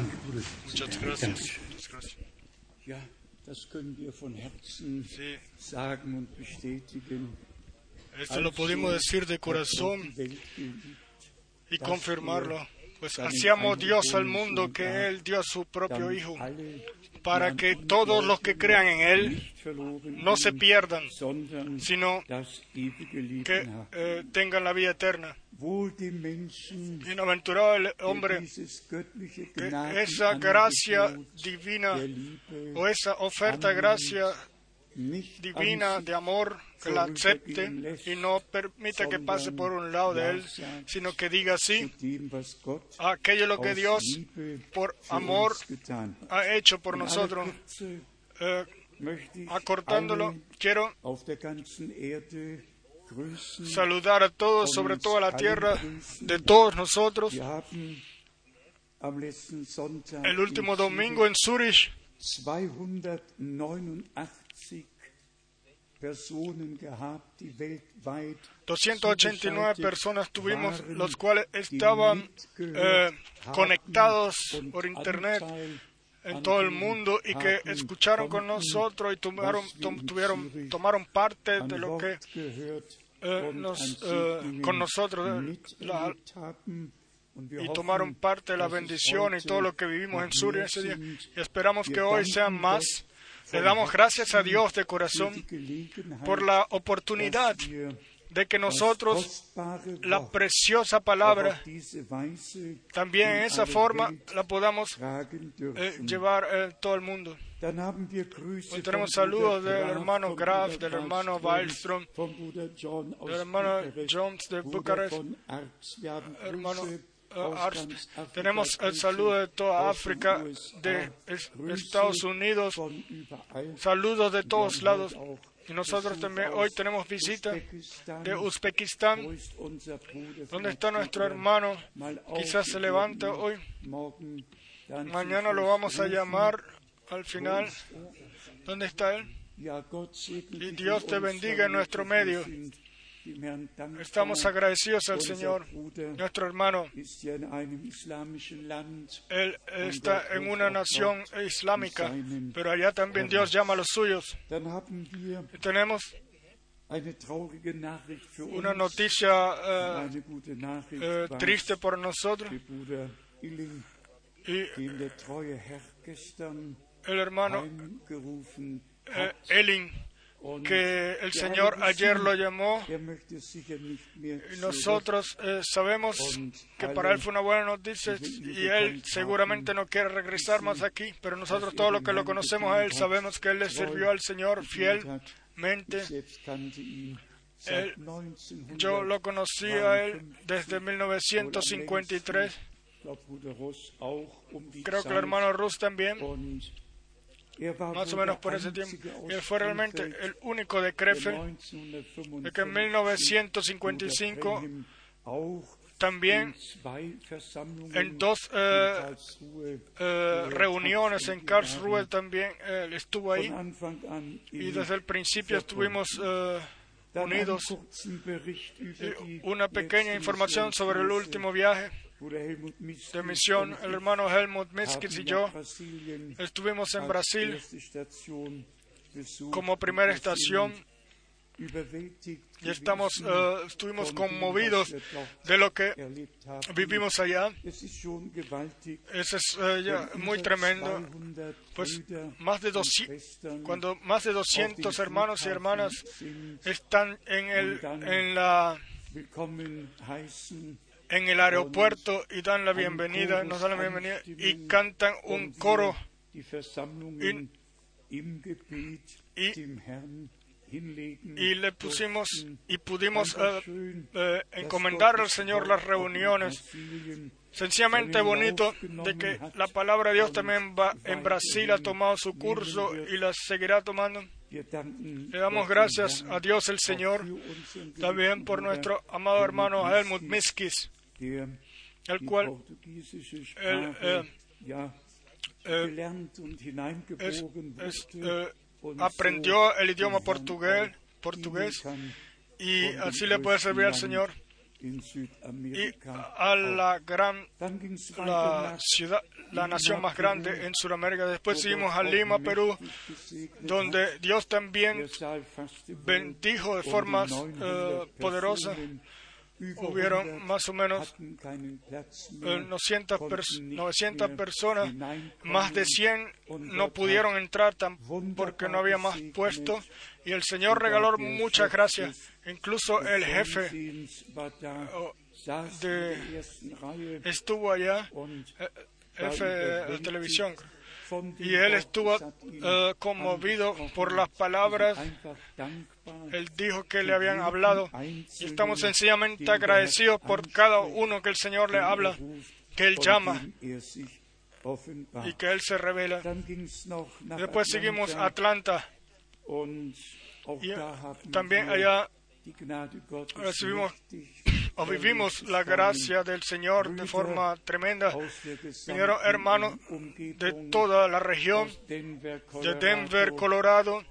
Muchas gracias. Muchas gracias. Ja, das können wir von Herzen Sí, sagen und bestätigen. esto lo pudimos decir de corazón y confirmarlo. Pues así amó Dios al mundo que Él dio a su propio Hijo, para que todos los que crean en Él no se pierdan, sino que eh, tengan la vida eterna. Bienaventurado el hombre que esa gracia divina o esa oferta gracia nicht divina de amor que la acepte y no permita que pase por un lado de él, sino que diga sí a aquello lo que Dios por amor ha hecho por nosotros. Eh, acortándolo, quiero saludar a todos, sobre toda la tierra, de todos nosotros. El último in domingo en Zurich 289 Personen gehabt, die weltweit 289 zugeschaltet personas tuvimos, los cuales estaban eh, conectados por internet en todo el mundo y que escucharon con nosotros y tomaron, tom- tuvieron, tomaron parte de lo que eh, nos, eh, con nosotros la- y tomaron parte de la bendición y todo lo que vivimos en Suria ese día. Y esperamos que hoy sean más. Le damos gracias a Dios de corazón por la oportunidad de que nosotros la preciosa palabra también en esa forma la podamos eh, llevar eh, todo el mundo. Hoy tenemos saludos del hermano Graf, del hermano Wallström, del hermano Jones de Bucarest, hermano Tenemos el saludo de toda África, de Estados Unidos, saludos de todos lados. Y nosotros también hoy tenemos visita de Uzbekistán. Vielleicht está nuestro er hermano? Quizás se werden hoy. Mañana lo vamos a llamar al final. ¿Dónde está él? Y Dios te bendiga en nuestro medio. Estamos agradecidos al Señor. Nuestro hermano, él está en una nación islámica, pero allá también Dios llama a los suyos. Y tenemos una noticia eh, eh, triste por nosotros. Y el hermano eh. Elin, que el Señor ayer lo llamó. Y nosotros eh, sabemos que para él fue una buena noticia y él seguramente no quiere regresar más aquí, pero nosotros todos los que lo conocemos a él sabemos que él le sirvió al Señor fielmente. Él- seit 1900. Yo lo conocí a él desde 1953, Ich glaube, Bruder Ross auch um die creo que el hermano Rus también, más o menos por ese tiempo. él fue realmente el único de Krefeld, 1955 de que en 1955 Bruder auch también en dos eh, eh, reuniones en Karlsruhe también eh, estuvo ahí y desde el principio estuvimos unidos. una pequeña información sobre el último viaje de misión. El hermano Helmut Miskis y yo estuvimos en Brasil besucht como primera estación y estamos, eh, estuvimos conmovidos de lo que vivimos allá. Eso es eh, ya muy tremendo. 200 Pues más de und 200, Schwestern cuando más de auf dem 200 hermanos y hermanas están en el, en la, en el aeropuerto y dan la bienvenida, nos dan la bienvenida y cantan un coro y- le pusimos y pudimos eh, eh, encomendar al Señor las reuniones. Sencillamente bonito de que la palabra de Dios también va en Brasil ha tomado su curso y la seguirá tomando. Le damos gracias a Dios el Señor, también por nuestro amado hermano Helmut Miskis, el cual el, eh, eh, es- es, eh, aprendió el idioma portugués, y así le puede servir al Señor. Y a la gran la ciudad, la nación más grande en Sudamérica. Después seguimos a Lima, Perú, donde Dios también bendijo de 900 eh, poderosas. Hubieron 100 más o menos hatten keinen Platz eh, mehr, 900, konnten pers- nicht 900 mehr personas, más de 100 no pudieron entrar porque no había más puestos. Y el Señor regaló muchas gracias. Incluso el jefe de- estuvo allá, und eh, jefe de televisión. Y él estuvo eh, conmovido por las palabras. Él dijo que le habían hablado. Y estamos sencillamente agradecidos por cada uno que el Señor le habla, que Él llama y que Él se revela. Después seguimos a Atlanta y también allá recibimos o vivimos la gracia del Señor de forma tremenda. Vinieron hermanos de toda la región, de Denver, Colorado,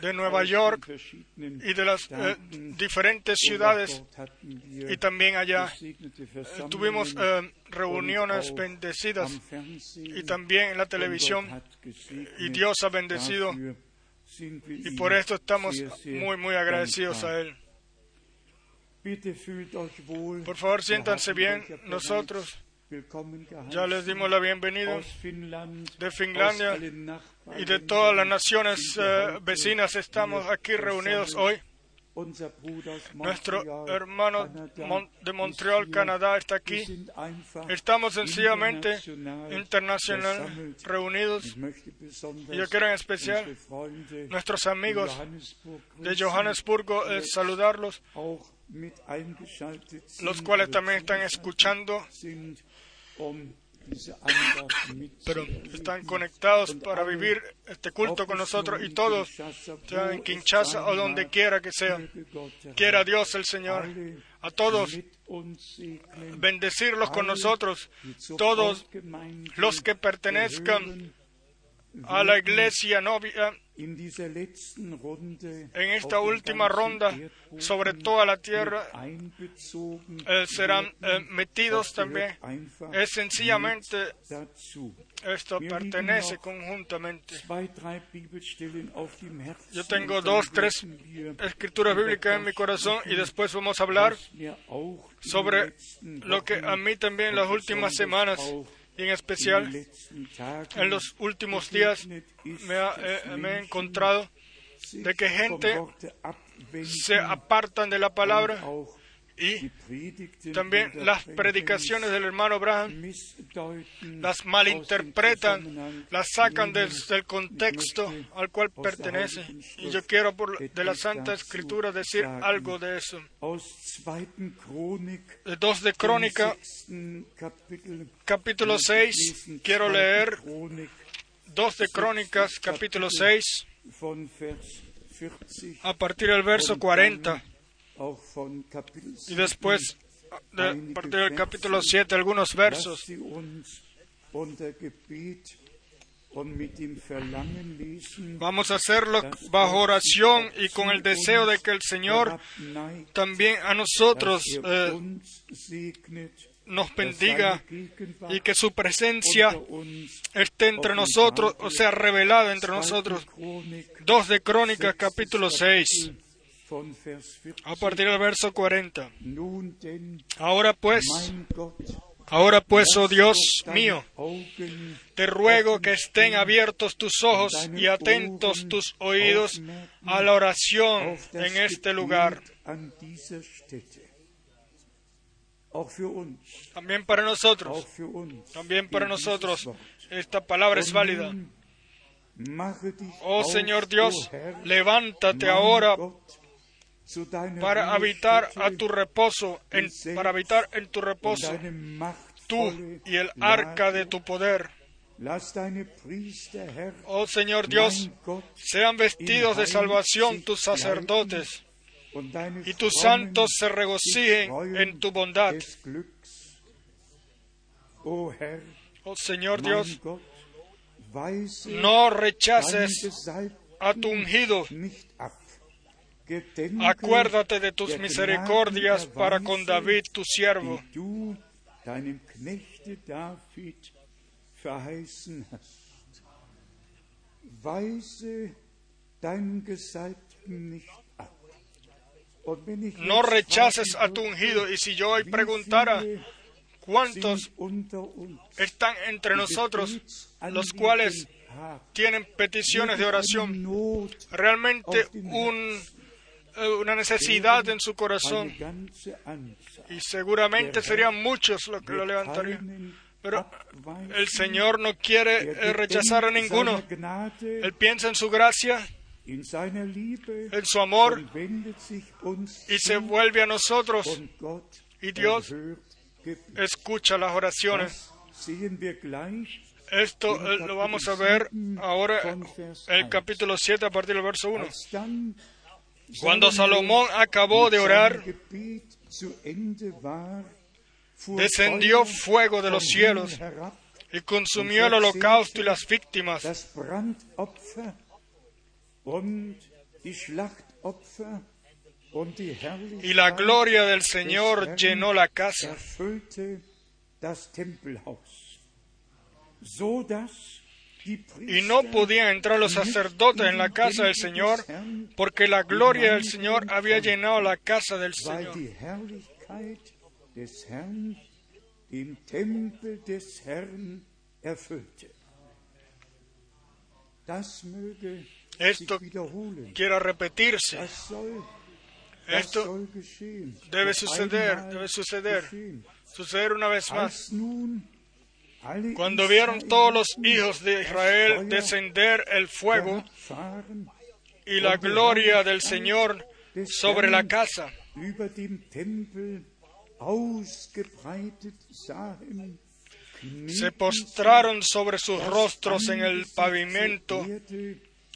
de Nueva York y de las eh, diferentes ciudades. Y también allá eh, tuvimos eh, reuniones bendecidas y también en la televisión. Y Dios ha bendecido y por esto estamos muy, muy agradecidos a Él. Por favor, siéntanse bien. Nosotros ya les dimos la bienvenida de Finlandia y de todas las naciones eh, vecinas estamos aquí reunidos hoy. Nuestro hermano de Montreal. Canadá, está aquí. Estamos sencillamente internacional reunidos. Y yo quiero en especial nuestros amigos de Johannesburgo eh, saludarlos, los cuales también están escuchando, pero están conectados para vivir este culto con nosotros y todos, sea en Kinshasa o donde quiera que sea, quiera Dios el Señor a todos bendecirlos con nosotros, todos los que pertenezcan a la iglesia novia en esta última ronda sobre toda la tierra eh, serán eh, metidos también. Es sencillamente esto pertenece conjuntamente. Yo tengo dos, tres escrituras bíblicas en mi corazón y después vamos a hablar sobre lo que a mí también las últimas semanas y en especial en los últimos días me, ha- eh, me he encontrado de que gente se apartan de la palabra y también las predicaciones del hermano Braham missdeuten, las malinterpretan, las sacan del, contexto al cual pertenece. Y yo quiero por de la Santa Escritura decir algo de eso. Aus 2. Chronik, De 2 de Crónica, capítulo 6, quiero 2. leer Chronik 2 de Crónicas, capítulo 6, von Vers 40 a partir del verso und 40. Y después, de, a partir del capítulo 7, algunos versos. Vamos a hacerlo bajo oración y con el deseo de que el Señor también a nosotros eh, nos bendiga y que su presencia esté entre nosotros, o sea, revelada entre nosotros. Chronik 2 de Crónicas, capítulo 6, von Vers 40. A partir del verso 40. Nun denn, Ahora pues, ahora pues, oh Dios mío, te ruego que estén abiertos tus ojos y atentos tus oídos a la oración en este lugar. También para nosotros, también para nosotros, esta palabra es válida. Oh Señor Dios, levántate ahora para habitar a tu reposo, en- para habitar en tu reposo, tú y el arca de tu poder. Oh Señor Dios, sean vestidos de salvación tus sacerdotes y tus santos se regocijen en tu bondad. des Glücks. O Herr, Oh Señor Dios, no rechaces a tu ungido. Acuérdate de tus misericordias para con David, tu siervo. No rechaces a tu ungido. Y si yo hoy preguntara cuántos están entre nosotros, los cuales tienen peticiones de oración, realmente un una necesidad en su corazón y seguramente serían muchos los que lo levantarían. Pero el Señor no quiere eh, rechazar a ninguno. Él piensa en su gracia, en su amor y se vuelve a nosotros. Y Dios escucha las oraciones. Esto eh, lo vamos a ver ahora en el capítulo 7 a partir del verso 1. Cuando Salomón acabó de orar, descendió fuego de los cielos y consumió el holocausto y las víctimas. Y la gloria del Señor llenó la casa y no podían entrar los sacerdotes en la casa del Señor porque la gloria del Señor había llenado la casa del Señor. Esto quiere repetirse. Esto debe suceder, debe suceder, suceder una vez más. Cuando vieron todos los hijos de Israel descender el fuego y la gloria del Señor sobre la casa, se postraron sobre sus rostros en el pavimento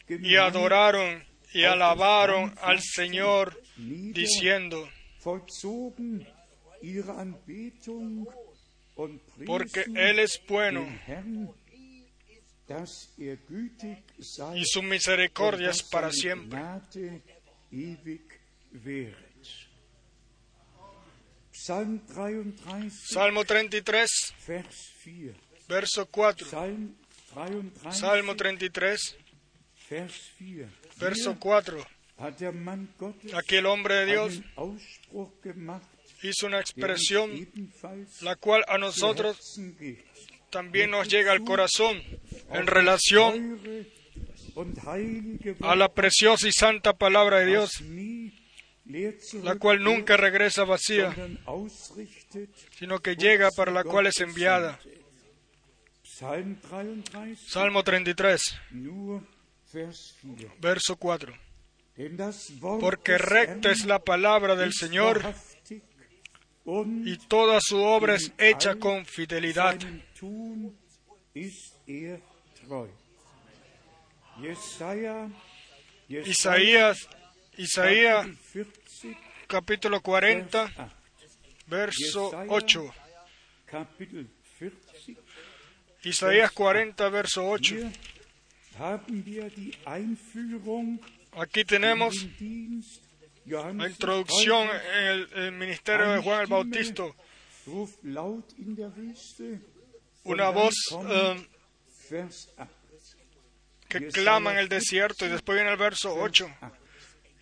y adoraron y alabaron al Señor diciendo, porque Él es bueno y su misericordia es para siempre. Salmo 33, verso 4. Salmo 33, verso 4. Aquí el hombre de Dios hizo una expresión la cual a nosotros también nos llega al corazón en relación a la preciosa y santa palabra de Dios, la cual nunca regresa vacía, sino que llega para la cual es enviada. Salmo 33, verso 4. Porque recta es la palabra del Señor y toda su obra es hecha con fidelidad. Isaías, Isaías capítulo 40, verso 8. Isaías 40, verso 8. Aquí tenemos la introducción en el, ministerio de Juan el Bautista. Una voz um, que clama en el desierto y después viene el verso 8.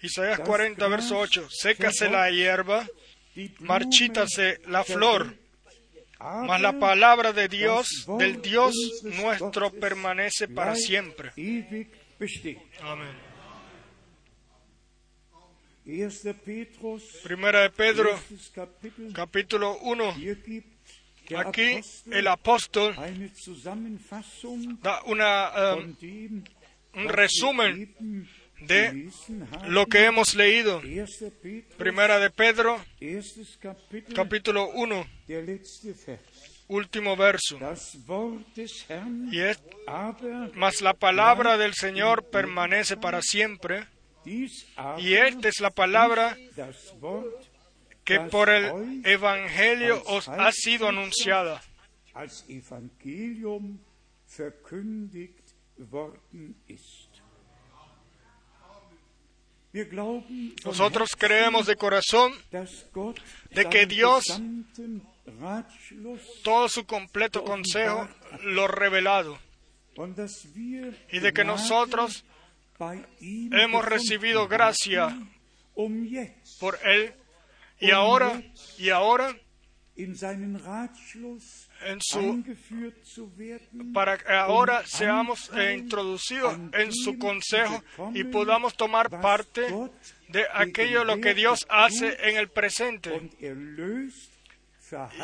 Isaías 40, verso 8. Sécase la hierba, marchítase la flor, mas la palabra de Dios, del Dios nuestro, permanece para siempre. Amén. Primera de Pedro, capítulo 1. Aquí el apóstol da una, um, un resumen de lo que hemos leído. Primera de Pedro, capítulo 1, último verso. Y es, mas la palabra del Señor permanece para siempre y esta es la palabra que por el Evangelio os ha sido anunciada. Nosotros creemos de corazón de que Dios todo su completo consejo lo revelado. Y de que nosotros hemos recibido gracia por Él y ahora y ahora en su para que ahora seamos introducidos en su consejo y podamos tomar parte de aquello lo que Dios hace en el presente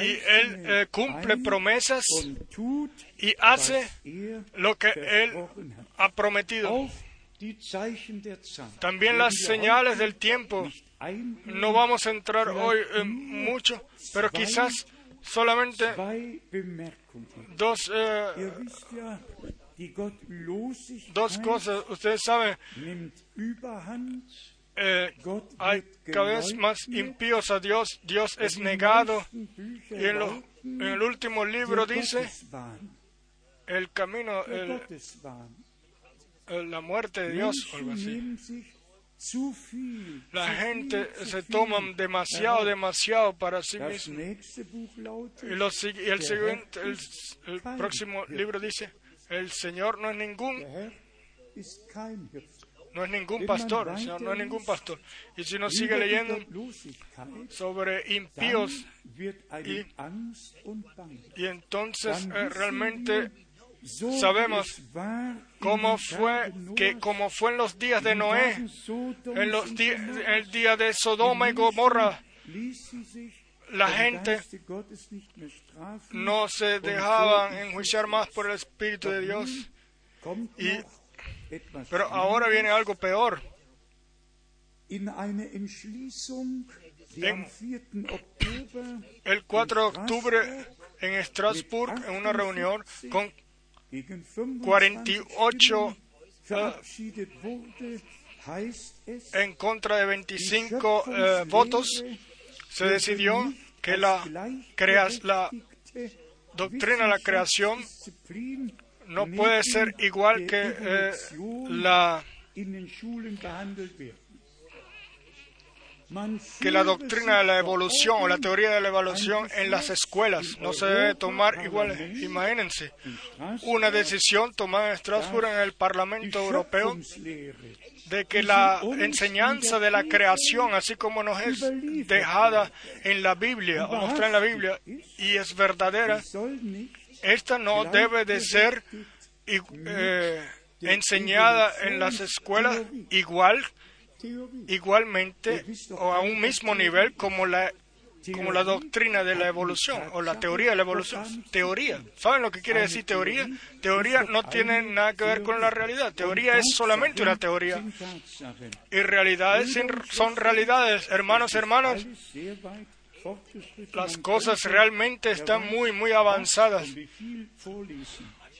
y Él eh, cumple promesas y hace lo que Él ha prometido. También las señales del tiempo. No vamos a entrar hoy en mucho, pero quizás solamente dos, eh, dos cosas. Ustedes saben, eh, hay cada vez más impíos a Dios. Dios es negado. Y en, en el último libro dice el camino, el, la muerte de Dios, algo así. La gente se toma demasiado, demasiado para sí mismo. Y, el siguiente, el, próximo libro dice, el Señor no es ningún, no es ningún pastor, no es ningún pastor. Y si uno sigue leyendo sobre impíos, y, y entonces eh, realmente sabemos cómo fue que como fue en los días de Noé, en los el día de Sodoma y Gomorra, la gente no se dejaban enjuiciar más por el Espíritu de Dios. Y, pero ahora viene algo peor. En el 4 de octubre en Estrasburgo, en una reunión con 48 en contra de 25 eh, votos, se decidió que la, la doctrina de la creación no puede ser igual que eh, la que la doctrina de la evolución o la teoría de la evolución en las escuelas no se debe tomar igual. Imagínense, una decisión tomada en Estrasburgo en el Parlamento Europeo de que la enseñanza de la creación, así como nos es dejada en la Biblia o mostrada en la Biblia y es verdadera, esta no debe de ser eh, enseñada en las escuelas igual igualmente o a un mismo nivel como la como la doctrina de la evolución o la teoría de la evolución. Teoría. ¿Saben lo que quiere decir teoría? Teoría no tiene nada que ver con la realidad. Teoría es solamente una teoría. Y realidades son realidades. Hermanos, hermanas, las cosas realmente están muy, muy avanzadas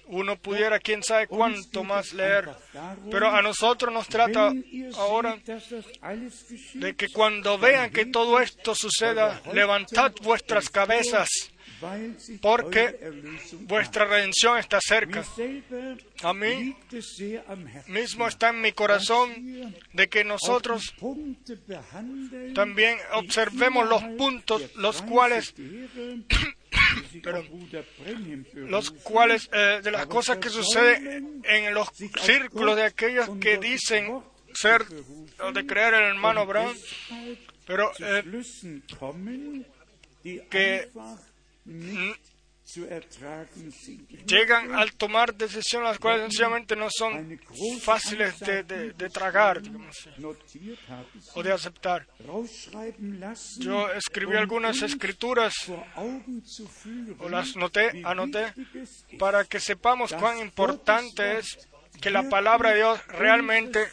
uno pudiera, quién sabe cuánto más leer. Pero a nosotros nos trata ahora de que cuando vean que todo esto suceda, levantad vuestras cabezas, porque vuestra redención está cerca. A mí mismo está en mi corazón de que nosotros también observemos los puntos los cuales pero los cuales eh, de las cosas que suceden en los círculos de aquellos que dicen ser o de creer el hermano Brown, pero eh, que llegan al tomar decisiones las cuales sencillamente no son fáciles de, tragar o de aceptar. Yo escribí algunas escrituras o las noté, anoté para que sepamos cuán importante es que la palabra de Dios realmente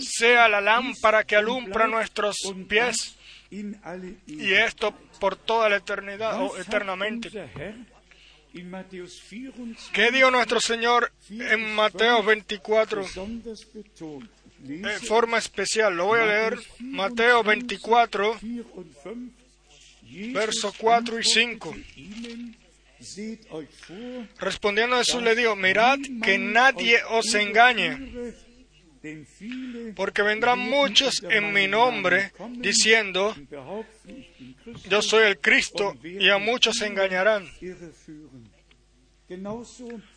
sea la lámpara que alumbra nuestros pies y esto por toda la eternidad o eternamente. ¿Qué dijo nuestro Señor en Mateo 24? En forma especial, lo voy a leer, Mateo 24, versos 4 y 5. Respondiendo a Jesús le dijo, mirad que nadie os engañe Porque vendrán muchos en mi nombre diciendo, yo soy el Cristo, y a muchos se engañarán.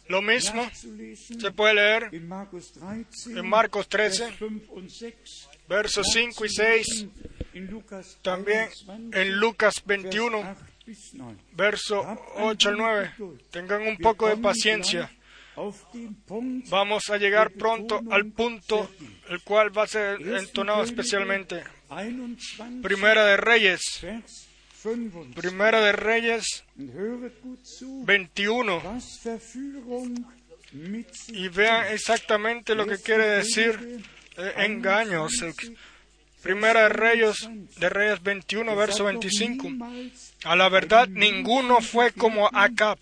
Lo mismo se puede leer en Marcos 13, versos 5 y 6, también en Lucas 21, verso 8 al 9. Tengan un poco de paciencia. Vamos a llegar pronto al punto el cual va a ser entonado especialmente. Primera de Reyes. Primera de Reyes 21. Y vean exactamente lo que quiere decir eh, engaños. Primera de Reyes, de Reyes 21, verso 25. A la verdad, ninguno fue como Acab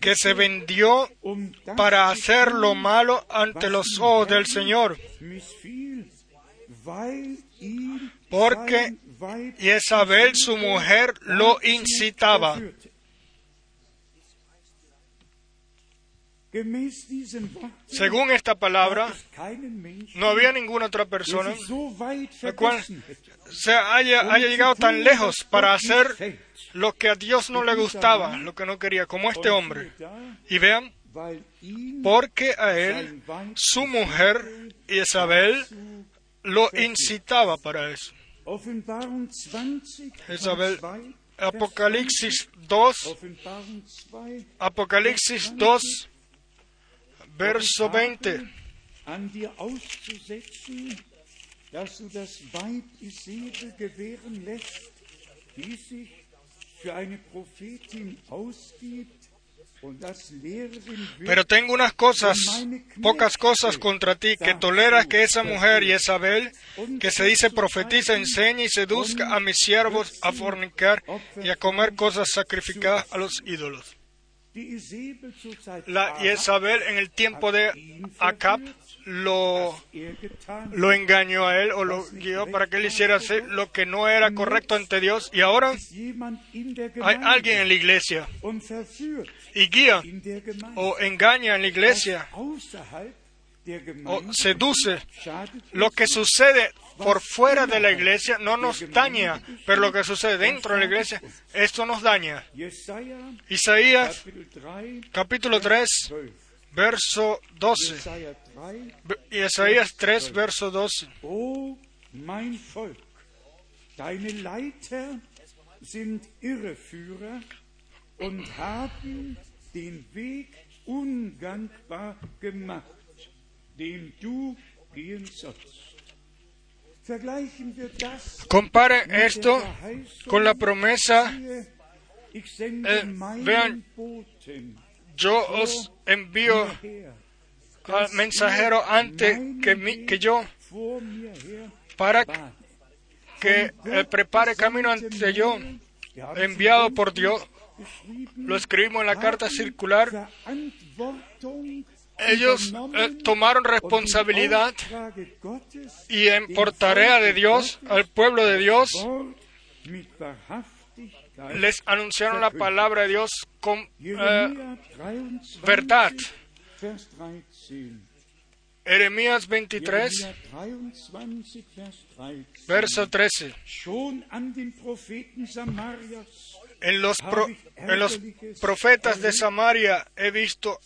que se vendió para hacer lo malo ante los ojos del Señor, porque Isabel, su mujer, lo incitaba. Según esta palabra, no había ninguna otra persona la cual se haya, haya llegado tan lejos para hacer lo que a Dios no le gustaba, lo que no quería, como este hombre. Y vean, porque a él, su mujer Isabel, lo incitaba para eso. Isabel, Apocalipsis 2, Apocalipsis 2, verso 20. dass du das Weib Isabel gewähren lässt, die sich für eine Prophetin ausgibt Pero tengo unas cosas, pocas cosas contra ti, que toleras que esa mujer Isabel, que se dice profetiza, enseñe y seduzca a mis siervos a fornicar y a comer cosas sacrificadas a los ídolos. La Isabel en el tiempo de Acab lo, lo engañó a él o lo guió para que él hiciera hacer lo que no era correcto ante Dios. Y ahora hay alguien en la iglesia y guía o engaña en la iglesia o seduce. Lo que sucede por fuera de la iglesia no nos daña, pero lo que sucede dentro de la iglesia, esto nos daña. Isaías capítulo 3 verso 12. Isaías 3, verso 12. Oh, mein Volk, deine Leiter sind Irreführer und haben den Weg ungangbar gemacht, den du gehen sollst. Compare esto con la promesa. Eh, vean, yo os envío al mensajero antes que, yo para que prepare camino ante yo, enviado por Dios. Lo escribimos en la carta circular. Ellos eh, tomaron responsabilidad y en, por tarea de Dios al pueblo de Dios les anunciaron la palabra de Dios con eh, verdad. Jeremías 23, verso 13. En los, en los profetas de Samaria he visto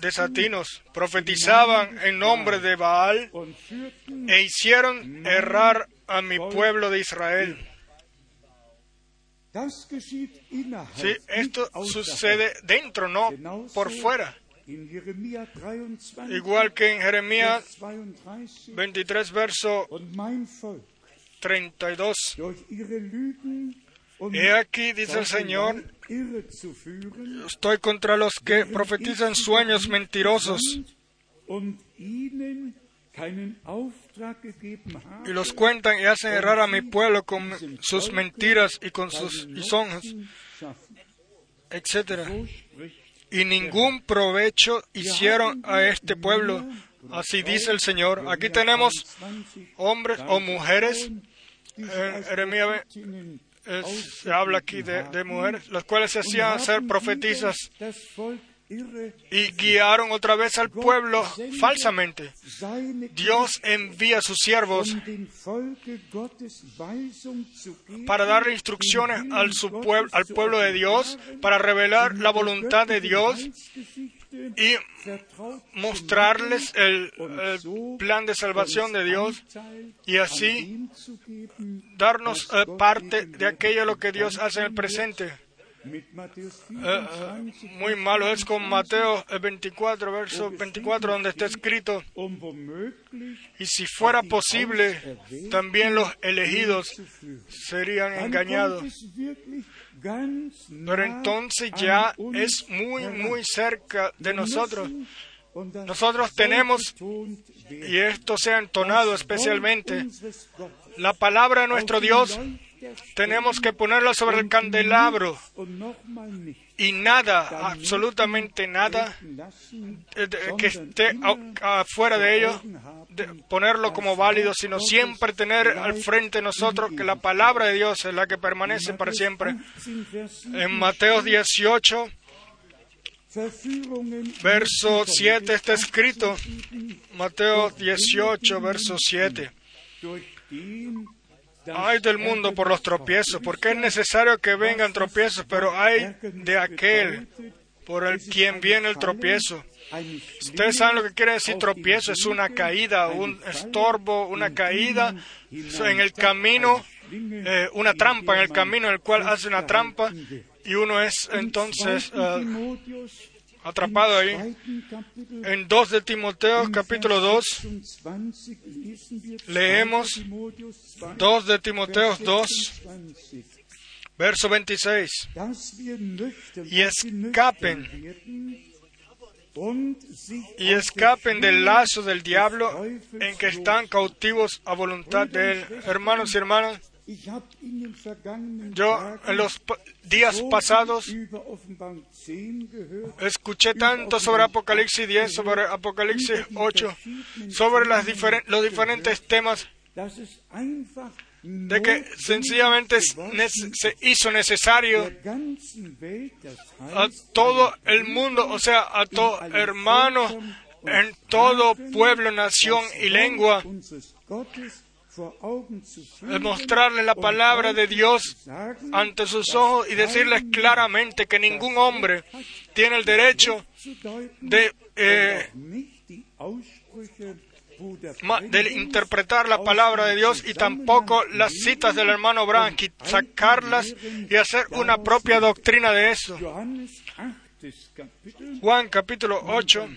desatinos, profetizaban en nombre de Baal e hicieron errar a mi pueblo de Israel. Sí, esto sucede dentro, no por fuera. Igual que en Jeremías 23, verso 32. He aquí, dice el Señor, estoy contra los que profetizan sueños mentirosos y los cuentan y hacen errar a mi pueblo con sus mentiras y con sus lisonjas, etc. Y ningún provecho hicieron a este pueblo. Así dice el Señor. Aquí tenemos hombres o mujeres. En Jeremías se habla aquí de, mujeres, las cuales se hacían ser profetizas y guiaron otra vez al pueblo falsamente. Dios envía a sus siervos para darle instrucciones al, al pueblo de Dios, para revelar la voluntad de Dios y mostrarles el, plan de salvación de Dios y así darnos eh, parte de aquello lo que Dios hace en el presente. Eh, eh, muy malo es con Mateo 24, verso 24, donde está escrito, y si fuera posible, también los elegidos serían engañados. Pero entonces ya es muy, muy cerca de nosotros. Nosotros tenemos, y esto se ha entonado especialmente, la palabra de nuestro Dios tenemos que ponerla sobre el candelabro y nada, absolutamente nada eh, que esté afuera de ello, ponerlo como válido, sino siempre tener al frente de nosotros que la palabra de Dios es la que permanece para siempre. En Mateo 18, verso 7 está escrito, Mateo 18, verso 7. Hay del mundo por los tropiezos, porque es necesario que vengan tropiezos, pero hay de aquel por el quien viene el tropiezo. Ustedes saben lo que quiere decir tropiezo, es una caída, un estorbo, una caída en el camino, eh, una trampa en el camino en el cual hace una trampa y uno es entonces eh, atrapado ahí. En 2 de Timoteo, capítulo 2, leemos 2 de Timoteo 2, verso 26. Y escapen y escapen del lazo del diablo en que están cautivos a voluntad de él. Hermanos y hermanas, yo en los días pasados escuché tanto sobre Apocalipsis 10, sobre Apocalipsis 8, sobre las los diferentes temas de que sencillamente se hizo necesario a todo el mundo, o sea, a todo hermano en todo pueblo, nación y lengua, mostrarle la palabra de Dios ante sus ojos y decirles claramente que ningún hombre tiene el derecho de, eh, de interpretar la palabra de Dios y tampoco las citas del hermano Branham, sacarlas y hacer una propia doctrina de eso. Juan capítulo 8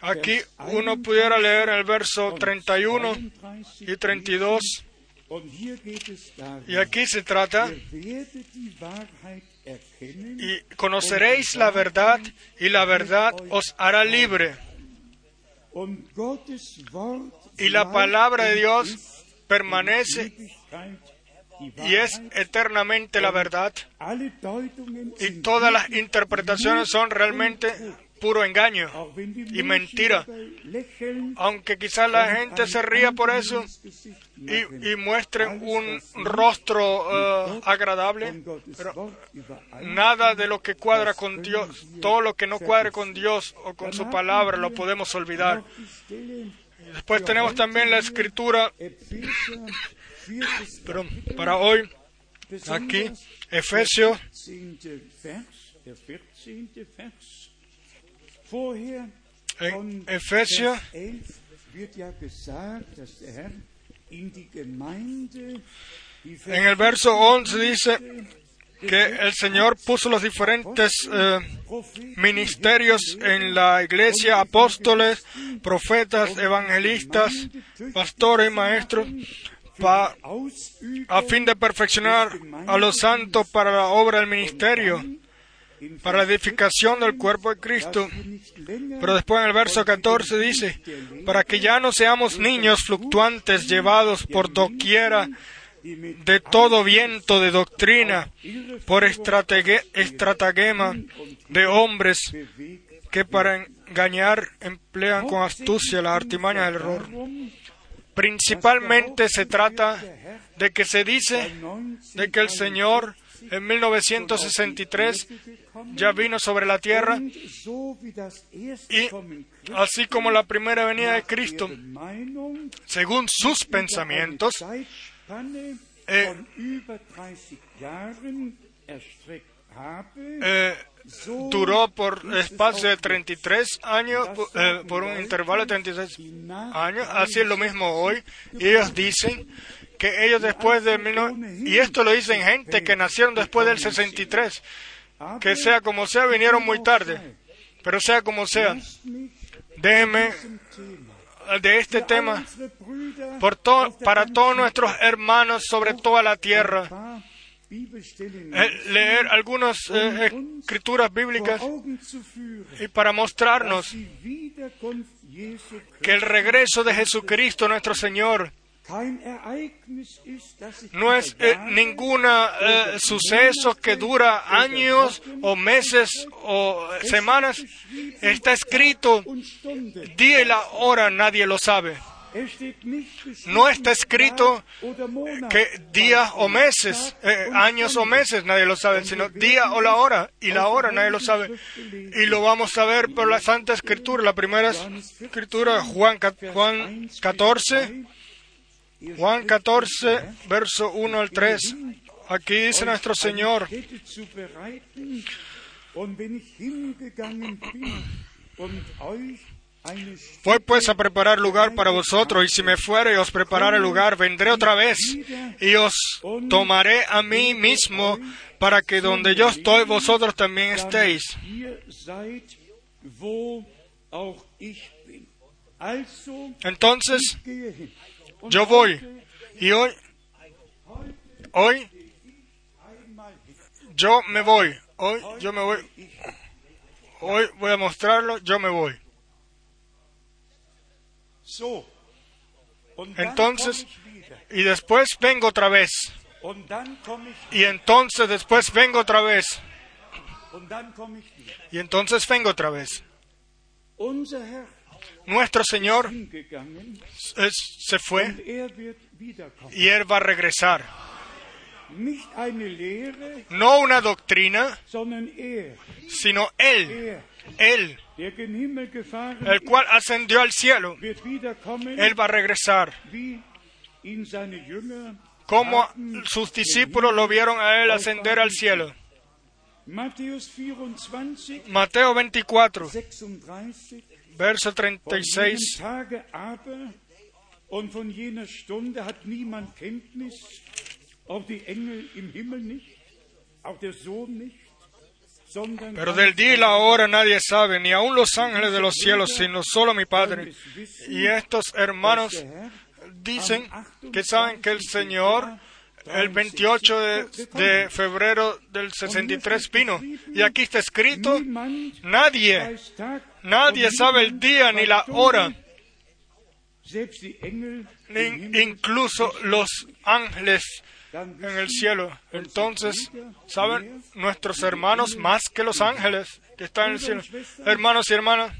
Aquí uno pudiera leer el verso 31 y 32. Y aquí se trata, y conoceréis la verdad, y la verdad os hará libre. Y la palabra de Dios permanece y es eternamente la verdad. Y todas las interpretaciones son realmente puro engaño y mentira. Aunque quizás la gente se ría por eso y, muestren un rostro eh, agradable, pero nada de lo que cuadra con Dios, todo lo que no cuadre con Dios o con su palabra lo podemos olvidar. Después tenemos también la escritura, pero para hoy, aquí, Efesios en Efesios, en el verso 11 dice que el Señor puso los diferentes eh, ministerios en la iglesia, apóstoles, profetas, evangelistas, pastores y maestros, a fin de perfeccionar a los santos para la obra del ministerio para la edificación del cuerpo de Cristo. Pero después en el verso 14 dice, para que ya no seamos niños fluctuantes llevados por doquiera de todo viento de doctrina, por estratagema de hombres que para engañar emplean con astucia la artimaña del error. Principalmente se trata de que se dice de que el Señor en 1963 ya vino sobre la tierra y así como la primera venida de Cristo, según sus pensamientos, eh, eh, duró por espacio de 33 años, eh, por un intervalo de 36 años. Así es lo mismo hoy. Ellos dicen que ellos después de... Y esto lo dicen gente que nacieron después del 63. Que sea como sea, vinieron muy tarde. Pero sea como sea, déjeme de este tema por para todos nuestros hermanos sobre toda la tierra eh, leer algunas eh, escrituras bíblicas y para mostrarnos que el regreso de Jesucristo nuestro Señor no es eh, ningún suceso que dura años o meses o semanas. Está escrito día y la hora nadie lo sabe. No está escrito que días o meses, eh, años o meses, nadie lo sabe, sino día o la hora, y la hora nadie lo sabe. Y lo vamos a ver por la Santa Escritura, la primera Escritura, Juan, Juan 14, Juan 14, verso 1 al 3. Aquí dice nuestro Señor, Voy pues a preparar lugar para vosotros, y si me fuere y os preparare lugar, vendré otra vez y os tomaré a mí mismo, para que donde yo estoy, vosotros también estéis. Entonces, yo voy, y hoy, hoy, yo me voy, hoy yo me voy, hoy voy a mostrarlo, yo me voy. Entonces, y después vengo otra vez. Y entonces después vengo otra vez. Y entonces vengo otra vez. Nuestro Señor se fue y Él va a regresar. No una doctrina, sino Él. Él el cual ascendió al cielo, Él va a regresar. Como sus discípulos lo vieron a Él ascender al cielo. Mateo 24, verso 36. Und von jener Stunde hat niemand Kenntnis, auch die Engel im Himmel nicht, auch der Sohn nicht, pero del día y la hora nadie sabe, ni aun los ángeles de los cielos, sino solo mi Padre. Y estos hermanos dicen que saben que el Señor el 28 de, febrero del 63 vino. Y aquí está escrito, nadie, nadie sabe el día ni la hora. incluso los ángeles en el cielo. Entonces, ¿saben? Nuestros hermanos más que los ángeles que están en el cielo. Hermanos y hermanas.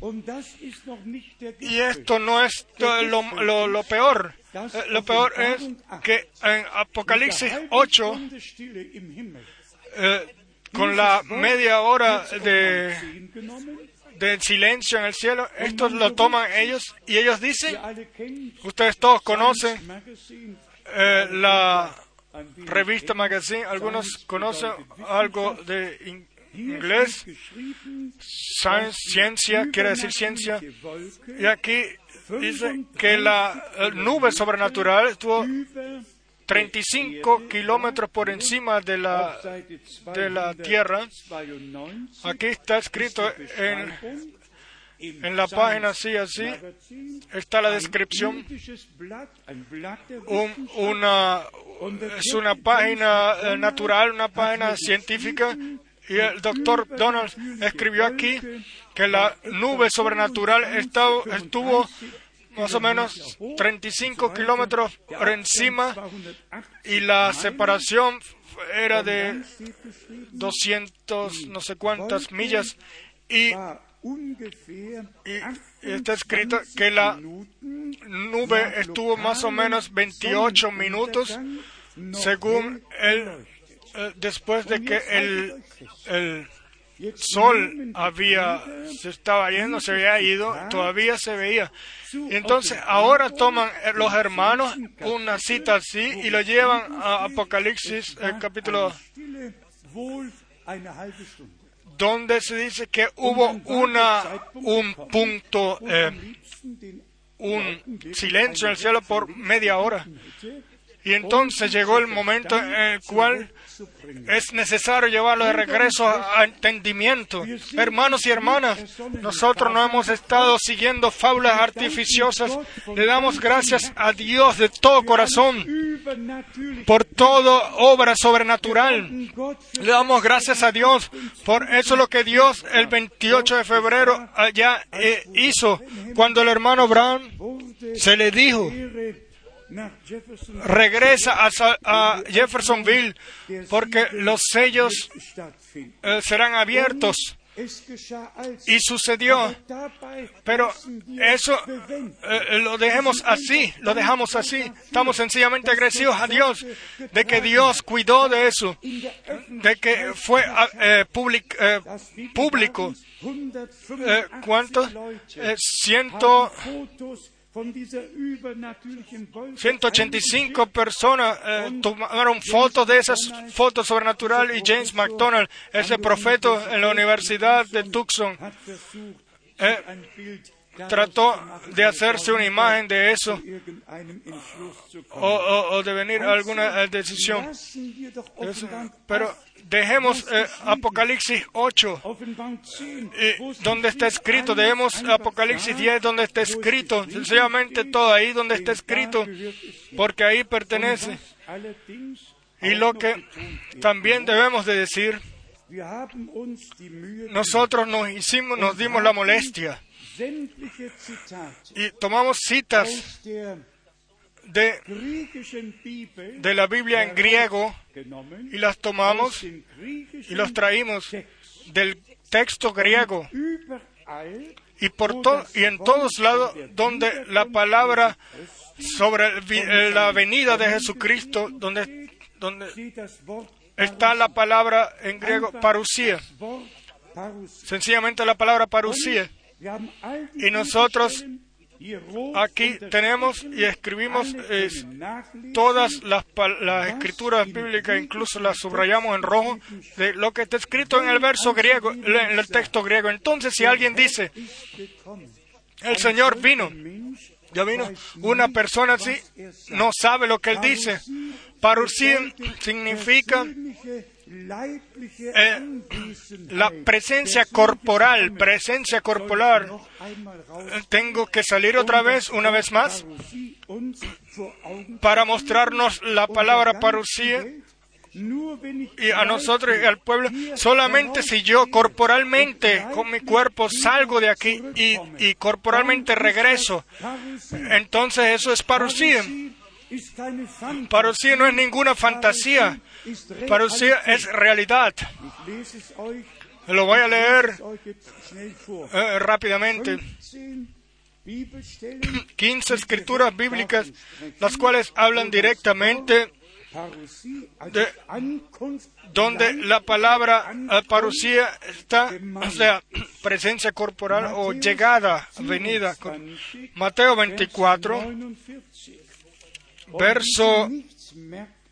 Y esto no es lo, lo, peor. Eh, lo peor es que en Apocalipsis 8, eh, con la media hora de, de silencio en el cielo, estos lo toman ellos y ellos dicen, ustedes todos conocen eh, la revista magazine, algunos conocen algo de inglés, science, ciencia, quiere decir ciencia, y aquí dice que la nube sobrenatural estuvo 35 kilómetros por encima de la, de la Tierra. Aquí está escrito en en la página así, así, está la descripción. una, es una página eh, natural, una página científica. Y el doctor Donald escribió aquí que la nube sobrenatural estuvo más o menos 35 kilómetros por encima y la separación era de 200 no sé cuántas millas. Y y está escrito que la nube estuvo más o menos 28 minutos según el eh, después de que el, el sol había, se estaba yendo, se había ido, todavía se veía. Entonces ahora toman eh, los hermanos una cita así y lo llevan a Apocalipsis, el capítulo donde se dice que hubo una, un punto, eh, un silencio en el cielo por media hora. Y entonces llegó el momento en el cual es necesario llevarlo de regreso a entendimiento. Hermanos y hermanas, nosotros no hemos estado siguiendo fábulas artificiosas. Le damos gracias a Dios de todo corazón por toda obra sobrenatural. Le damos gracias a Dios por eso lo que Dios el 28 de febrero allá eh, hizo cuando el hermano Brown se le dijo regresa a, Jeffersonville porque los sellos eh, serán abiertos. Y sucedió, pero eso eh, lo dejemos así, lo dejamos así. Estamos sencillamente agradecidos a Dios de que Dios cuidó de eso, de que fue eh, público. ¿Cuántos? ciento 185 personas eh, tomaron fotos de esas fotos sobrenaturales y James McDonald, ese profeta en la Universidad de Tucson, eh, trató de hacerse una imagen de eso o, de venir a alguna decisión. Pero dejemos eh, Apocalipsis 8, eh, donde está escrito, dejemos Apocalipsis 10, donde está escrito, sencillamente todo ahí donde está escrito, porque ahí pertenece. Y lo que también debemos de decir, nosotros nos hicimos, nos dimos la molestia y tomamos citas de, de la Biblia en griego y las tomamos y los traímos del texto griego. Y por todo y en todos lados donde la palabra sobre la venida de Jesucristo donde donde está la palabra en griego parusía sencillamente la palabra parusía y nosotros Aquí tenemos y escribimos todas las, escrituras bíblicas, incluso las subrayamos en rojo, de lo que está escrito en el verso griego, en el texto griego. Entonces, si alguien dice, el Señor vino, ya vino, una persona así no sabe lo que él dice. Parusim significa eh, la presencia corporal, presencia corporal. Tengo que salir otra vez, una vez más, para mostrarnos la palabra parusía y a nosotros y al pueblo, solamente si yo corporalmente con mi cuerpo salgo de aquí y, corporalmente regreso, entonces eso es parusía. Parusía no es ninguna fantasía, Parusía es realidad. Lo voy a leer eh, rápidamente. 15 escrituras bíblicas, las cuales hablan directamente de donde la palabra eh, parusía está, o sea, presencia corporal o llegada, venida. Mateo 24, verso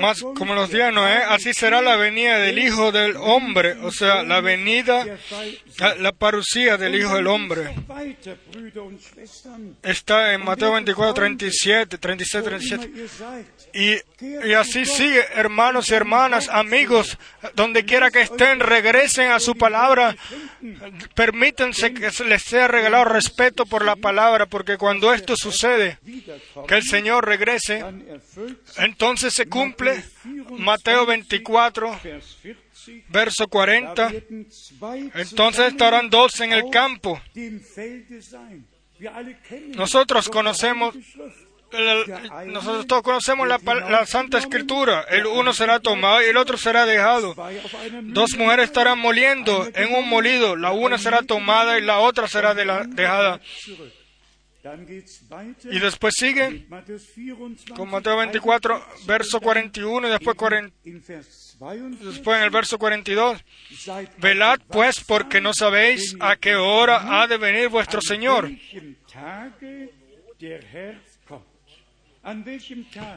más como los días Noé, así será la venida del Hijo del Hombre, o sea, la venida, la, parucía del Hijo del Hombre. Está en Mateo 24, 37, 36, 37. Y, y así sigue, hermanos y hermanas, amigos, donde quiera que estén, regresen a su palabra. Permítanse que les sea regalado respeto por la palabra, porque cuando esto sucede, que el Señor regrese, entonces se cumple Mateo 24, verso 40. Entonces estarán dos en el campo. Nosotros conocemos nosotros todos conocemos la, la, Santa Escritura. El uno será tomado y el otro será dejado. Dos mujeres estarán moliendo en un molido. La una será tomada y la otra será dejada. Y después sigue con Mateo 24, verso 41 y después, después en el verso 42. Velad pues porque no sabéis a qué hora ha de venir vuestro Señor.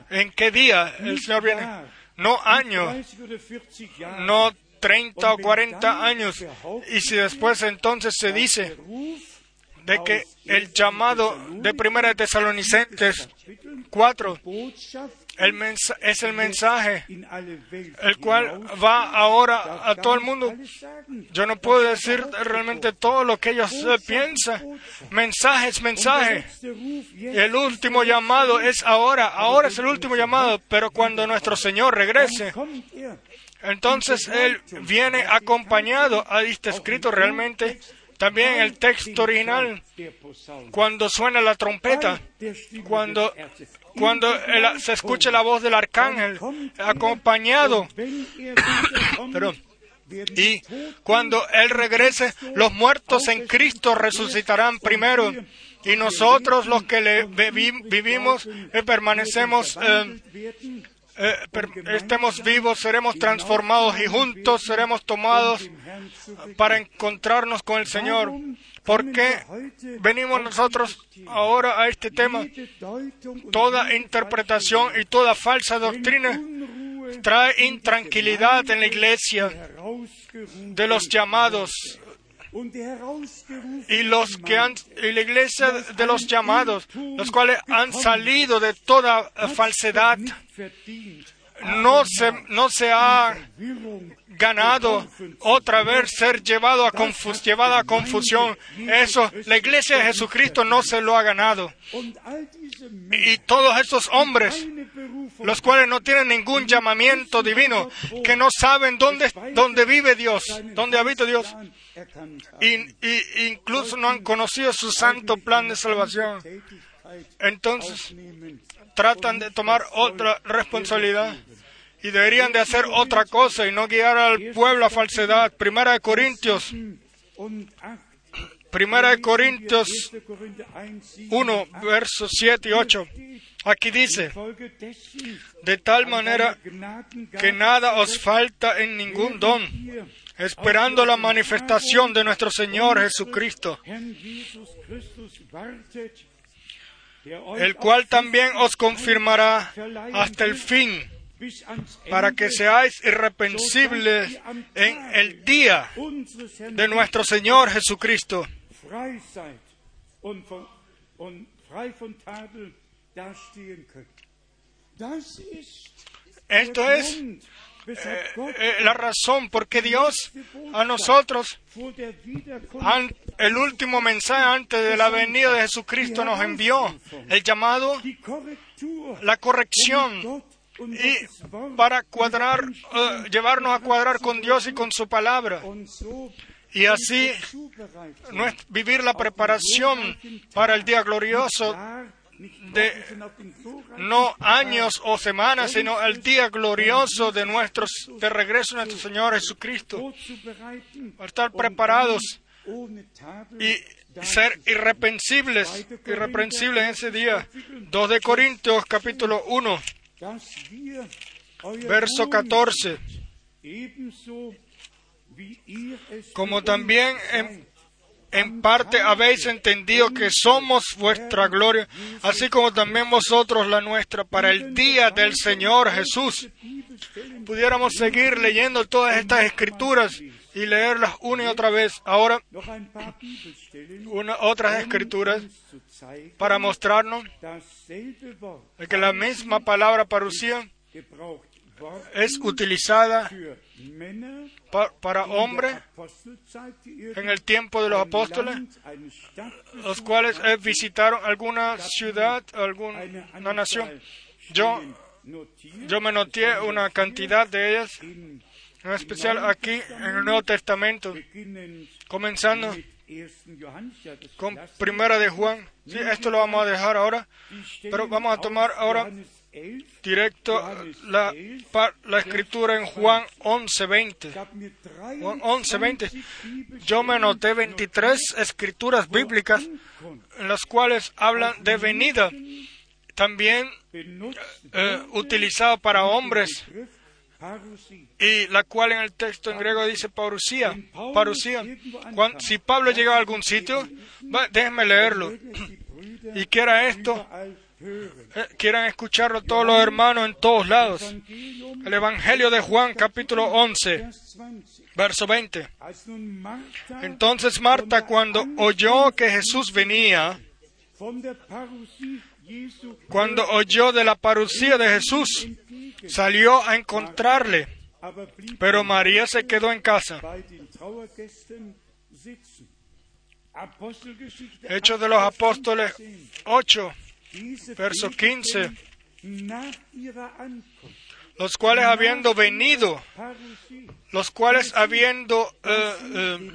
¿En qué día el Señor viene? No año, no 30 o 40 años. Y si después entonces se dice de que el llamado de Primera de Tesalonicenses 4 es el mensaje el cual va ahora a todo el mundo. Yo no puedo decir realmente todo lo que ellos piensan. Mensaje es mensaje. El último llamado es ahora. Ahora es el último llamado. Pero cuando nuestro Señor regrese, entonces Él viene acompañado. Ahí está escrito realmente también el texto original, cuando suena la trompeta, cuando, cuando se escuche la voz del arcángel acompañado, y cuando Él regrese, los muertos en Cristo resucitarán primero. Y nosotros los que le vivimos permanecemos eh, eh, estemos vivos, seremos transformados y juntos seremos tomados para encontrarnos con el Señor. ¿Por qué venimos nosotros ahora a este tema? Toda interpretación y toda falsa doctrina trae intranquilidad en la iglesia de los llamados y los que han y la iglesia de los llamados, los cuales han salido de toda falsedad, no se, no se ha ganado otra vez ser llevado a confusión. Eso, la iglesia de Jesucristo no se lo ha ganado. Y todos esos hombres, los cuales no tienen ningún llamamiento divino, que no saben dónde, dónde vive Dios, dónde habita Dios, y, incluso no han conocido su santo plan de salvación. Entonces, tratan de tomar otra responsabilidad y deberían de hacer otra cosa y no guiar al pueblo a falsedad. Primera de Corintios, Primera de Corintios 1, versos 7 y 8. Aquí dice, de tal manera que nada os falta en ningún don, esperando la manifestación de nuestro Señor Jesucristo, el cual también os confirmará hasta el fin, para que seáis irreprensibles en el día de nuestro Señor Jesucristo. Esto es eh, eh, la razón por qué Dios a nosotros, el último mensaje antes de la venida de Jesucristo nos envió el llamado, la corrección y para cuadrar, eh, llevarnos a cuadrar con Dios y con su palabra. Y así vivir la preparación para el día glorioso de no años o semanas, sino el día glorioso de nuestros de regreso nuestro Señor Jesucristo, para estar preparados y ser irreprensibles, irreprensibles en ese día. 2 de Corintios capítulo 1, verso 14. Como también en en parte habéis entendido que somos vuestra gloria, así como también vosotros la nuestra, para el día del Señor Jesús. Pudiéramos seguir leyendo todas estas escrituras y leerlas una y otra vez. Ahora, otras escrituras para mostrarnos que la misma palabra parucía es utilizada para hombres en el tiempo de los apóstoles, los cuales eh, visitaron alguna ciudad, alguna nación. Yo, yo me noté una cantidad de ellas, en especial aquí en el Nuevo Testamento, comenzando con Primera de Juan. Sí, esto lo vamos a dejar ahora, pero vamos a tomar ahora directo la, la escritura en Juan 11:20. Juan 11:20. Yo me anoté 23 escrituras bíblicas en las cuales hablan de venida, también eh, utilizado para hombres y la cual en el texto en griego dice parusía. parusía. si Pablo llega a algún sitio, déjenme leerlo. Y quiera esto, eh, quieran escucharlo todos los hermanos en todos lados. El Evangelio de Juan, capítulo 11, verso 20. Entonces Marta, cuando oyó que Jesús venía, cuando oyó de la parusía de Jesús, salió a encontrarle, pero María se quedó en casa. Hechos de los Apóstoles 8, verso 15. Los cuales habiendo venido, los cuales habiendo, eh,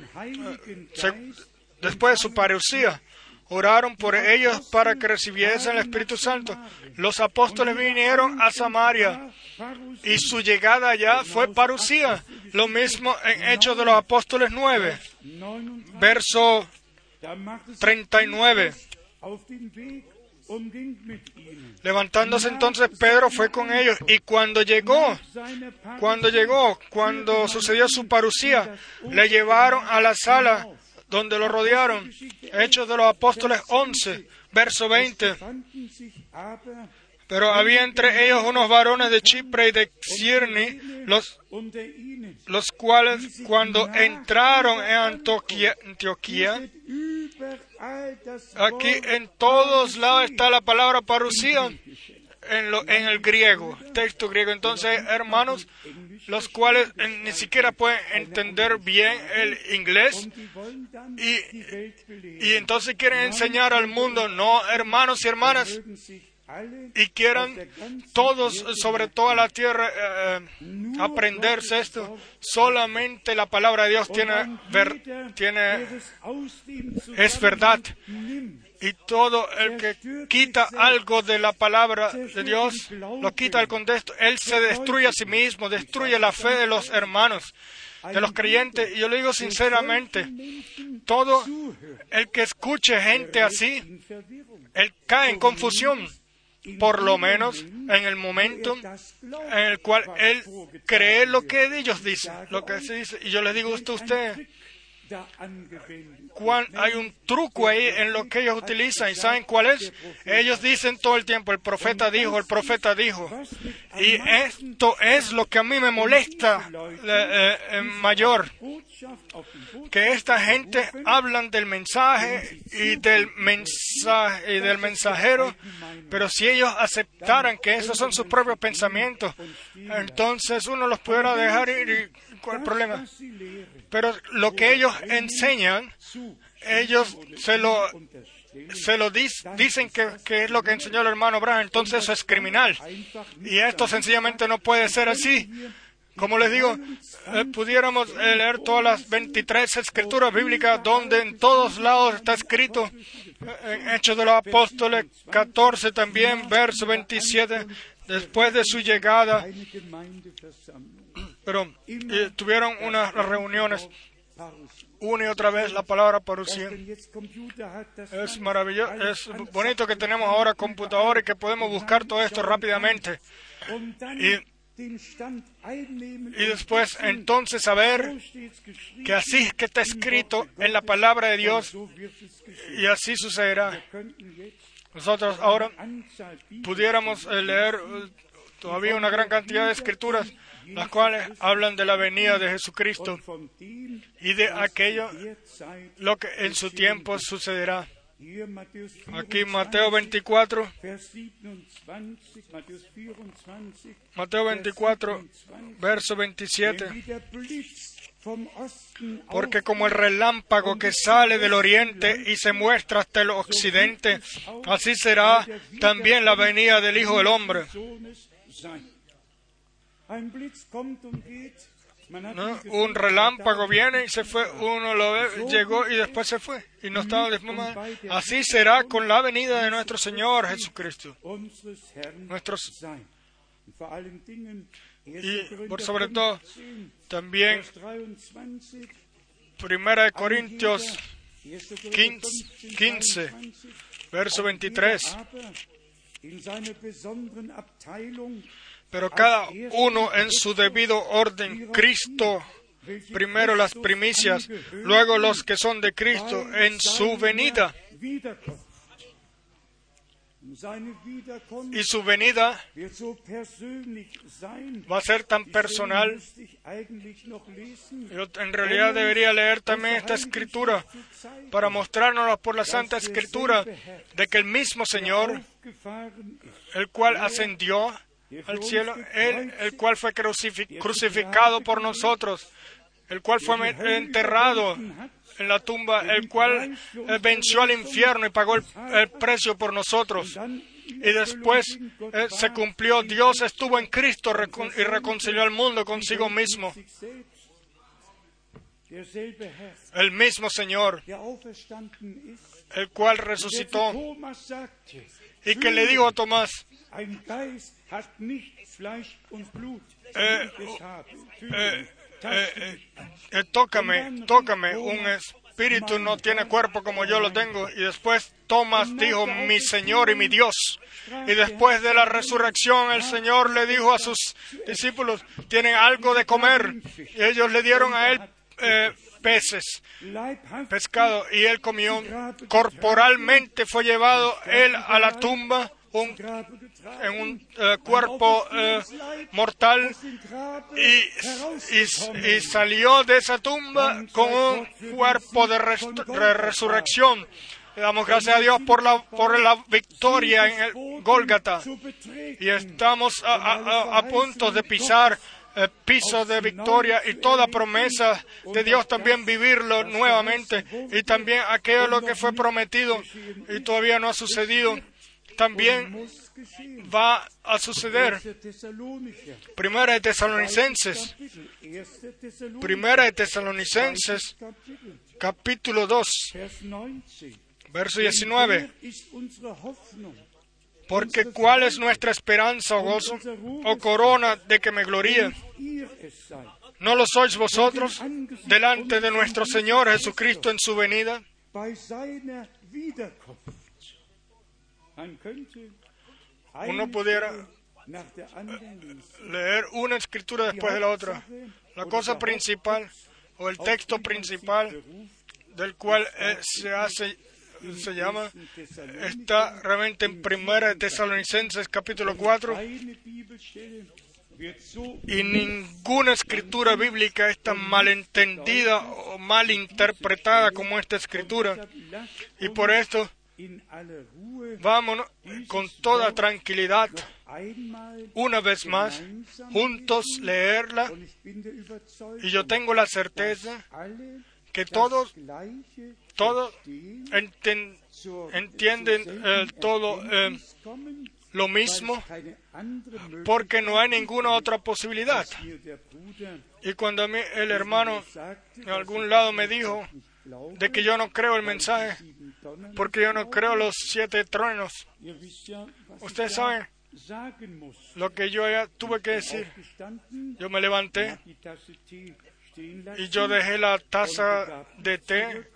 eh, después de su parusía, oraron por ellos para que recibiesen el Espíritu Santo. Los apóstoles vinieron a Samaria y su llegada allá fue parucía. Lo mismo en Hechos de los Apóstoles 9, verso 39. Levantándose entonces Pedro fue con ellos y cuando llegó, cuando llegó, cuando sucedió su parucía, le llevaron a la sala donde lo rodearon. Hechos de los Apóstoles 11, verso 20. Pero había entre ellos unos varones de Chipre y de Cirni, los, los cuales cuando entraron en Antioquía, aquí en todos lados está la palabra parucía, en, lo, en el griego, texto griego. Entonces, hermanos, los cuales eh, ni siquiera pueden entender bien el inglés y, y entonces quieren enseñar al mundo, no, hermanos y hermanas, y quieran todos sobre toda la tierra eh, eh, aprenderse esto. Solamente la palabra de Dios tiene, tiene es verdad. y todo el que quita algo de la palabra de Dios, lo quita del contexto, él se destruye a sí mismo, destruye la fe de los hermanos, de los creyentes. Y yo le digo sinceramente, todo el que escuche gente así, él cae en confusión, por lo menos en el momento en el cual él cree lo que ellos dicen, lo que se dice. Y yo le digo a usted, hay un truco ahí en lo que ellos utilizan. ¿Y saben cuál es? Ellos dicen todo el tiempo, el profeta dijo, el profeta dijo. Y esto es lo que a mí me molesta eh, eh, mayor. Que esta gente hablan del mensaje y del mensaje y del mensajero, pero si ellos aceptaran que esos son sus propios pensamientos, entonces uno los pudiera dejar ir y ¿cuál es el problema? Pero lo que ellos enseñan, ellos se lo, se lo dicen que, es lo que enseñó el hermano Abraham, entonces eso es criminal. Y esto sencillamente no puede ser así. Como les digo, eh, pudiéramos eh, leer todas las 23 escrituras bíblicas donde en todos lados está escrito, eh, en Hechos de los Apóstoles 14 también, verso 27, después de su llegada, pero tuvieron unas reuniones una y otra vez la palabra parucía. Es maravilloso, es bonito que tenemos ahora computador y que podemos buscar todo esto rápidamente. Y, y después entonces saber que así que está escrito en la palabra de Dios y así sucederá. Nosotros ahora pudiéramos eh, leer eh, todavía una gran cantidad de escrituras las cuales hablan de la venida de Jesucristo y de aquello lo que en su tiempo sucederá. Aquí Mateo 24, Mateo 24, verso 27. Porque como el relámpago que sale del oriente y se muestra hasta el occidente, así será también la venida del Hijo del Hombre. ¿No? Un relámpago viene y se fue, uno lo ve, llegó y después se fue. Y no estaba después Así será con la venida de nuestro Señor Jesucristo. Nuestros, y por sobre todo, también Primera de Corintios 15, verso 23. Pero cada uno en su debido orden, Cristo primero las primicias, luego los que son de Cristo en su venida. Y su venida va a ser tan personal. Yo en realidad debería leer también esta escritura para mostrárnosla por la Santa Escritura de que el mismo Señor, el cual ascendió al cielo, él, el cual fue crucificado por nosotros, el cual fue enterrado en la tumba, el cual eh, venció al infierno y pagó el, precio por nosotros. Y después eh, se cumplió, Dios estuvo en Cristo y reconcilió al mundo consigo mismo. El mismo Señor, el cual resucitó y que le dijo a Tomás, eh, eh, eh, tócame, tócame, un espíritu no tiene cuerpo como yo lo tengo. Y después Tomás dijo, mi Señor y mi Dios. Y después de la resurrección, el Señor le dijo a sus discípulos, tienen algo de comer. Y ellos le dieron a él eh, peces, pescado, y él comió. Corporalmente fue llevado él a la tumba en un eh, cuerpo eh, mortal y, salió de esa tumba con un cuerpo de, resurrección. Le damos gracias a Dios por la, por la victoria en el Gólgata. Y estamos a, punto de pisar piso de victoria y toda promesa de Dios también vivirlo nuevamente. Y también aquello lo que fue prometido y todavía no ha sucedido también va a suceder. Primera de Tesalonicenses, Primera de Tesalonicenses, capítulo 2, verso 19. Porque cuál es nuestra esperanza o gozo o corona de que me gloríe. ¿No lo sois vosotros delante de nuestro Señor Jesucristo en su venida? Uno pudiera leer una escritura después de la otra. La cosa principal o el texto principal del cual eh, se hace se llama está realmente en Primera de Tesalonicenses capítulo 4 y ninguna escritura bíblica es tan malentendida o mal interpretada como esta escritura. Y por esto Vámonos con toda tranquilidad una vez más juntos leerla. Y yo tengo la certeza que todos todos entienden eh, todo eh, lo mismo porque no hay ninguna otra posibilidad. Y cuando a mí el hermano en algún lado me dijo de que yo no creo el mensaje, porque yo no creo los siete truenos. Ustedes saben lo que yo tuve que decir. Yo me levanté y yo dejé la taza de té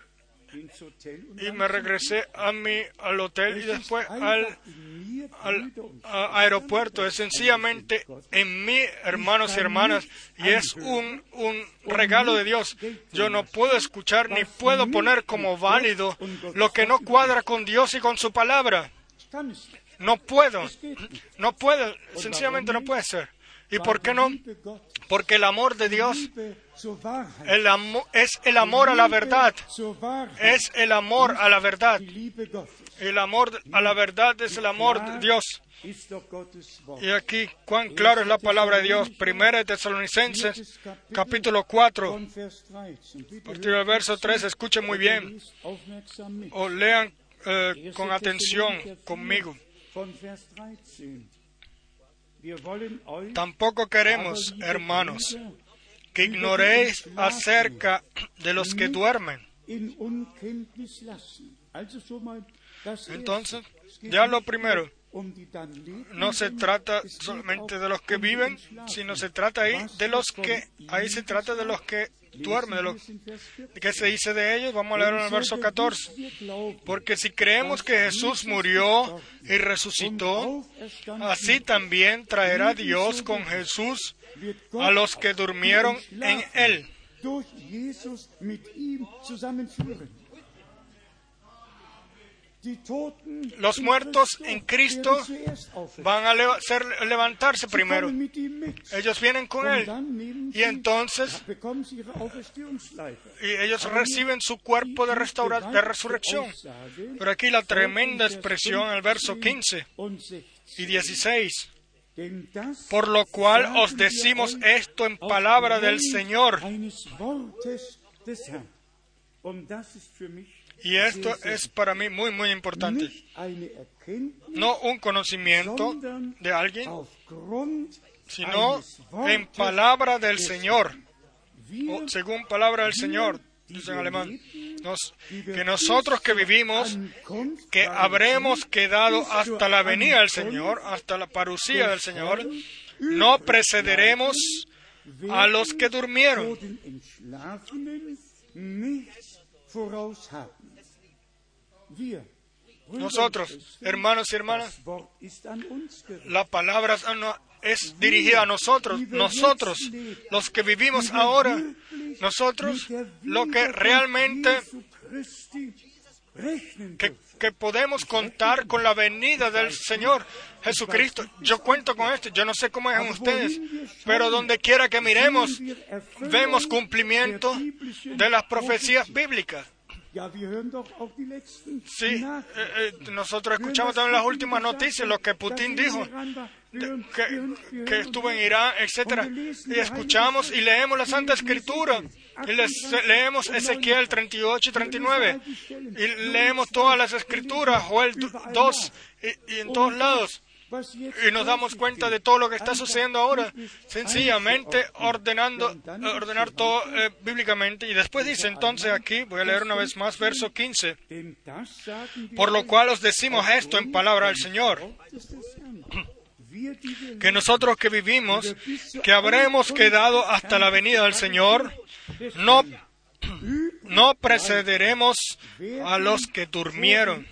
y me regresé a mi, al hotel y después al, aeropuerto. Es sencillamente en mí, hermanos y hermanas, y es un, un regalo de Dios. Yo no puedo escuchar ni puedo poner como válido lo que no cuadra con Dios y con su palabra. No puedo, no puedo, sencillamente no puede ser. ¿Y por qué no? Porque el amor de Dios el es el amor a la verdad. Es el amor a la verdad. El amor a la verdad es el amor de Dios. Y aquí, cuán claro es la palabra de Dios. Primera de Tesalonicenses, capítulo 4, a partir del verso 3, escuchen muy bien, o lean eh, con atención conmigo. Tampoco queremos, hermanos, que ignoréis acerca de los que duermen. Entonces, ya lo primero, no se trata solamente de los que viven, sino se trata ahí de los que, ahí se trata de los que duermen, de lo que se dice de ellos. Vamos a leer en el verso 14. Porque si creemos que Jesús murió y resucitó, así también traerá Dios con Jesús a los que durmieron en él. Los muertos en Cristo van a levantarse primero. Ellos vienen con Él. Y entonces y ellos reciben su cuerpo de, de resurrección. Pero aquí la tremenda expresión, el verso 15 y 16. Por lo cual os decimos esto en palabra del Señor. Y esto es para mí muy, muy importante. No un conocimiento de alguien, sino en palabra del Señor. O según palabra del Señor, dice en alemán. que nosotros que vivimos, que habremos quedado hasta la venida del Señor, hasta la parucía del Señor, no precederemos a los que durmieron. Nosotros, hermanos y hermanas, la palabra es dirigida a nosotros, nosotros, los que vivimos ahora, nosotros, lo que realmente que, podemos contar con la venida del Señor Jesucristo. Yo cuento con esto, yo no sé cómo es en ustedes, pero donde quiera que miremos, vemos cumplimiento de las profecías bíblicas. Sí, eh, eh, nosotros escuchamos también las últimas noticias, lo que Putin dijo, que, estuvo en Irán, etcétera, y escuchamos y leemos la Santa Escritura, y leemos Ezequiel 38 y 39, y leemos todas las Escrituras, Joel 2, y en todos lados y nos damos cuenta de todo lo que está sucediendo ahora, sencillamente ordenando, ordenar todo eh, bíblicamente. Y después dice entonces aquí, voy a leer una vez más, verso 15, por lo cual os decimos esto en palabra del Señor, que nosotros que vivimos, que habremos quedado hasta la venida del Señor, no, no precederemos a los que durmieron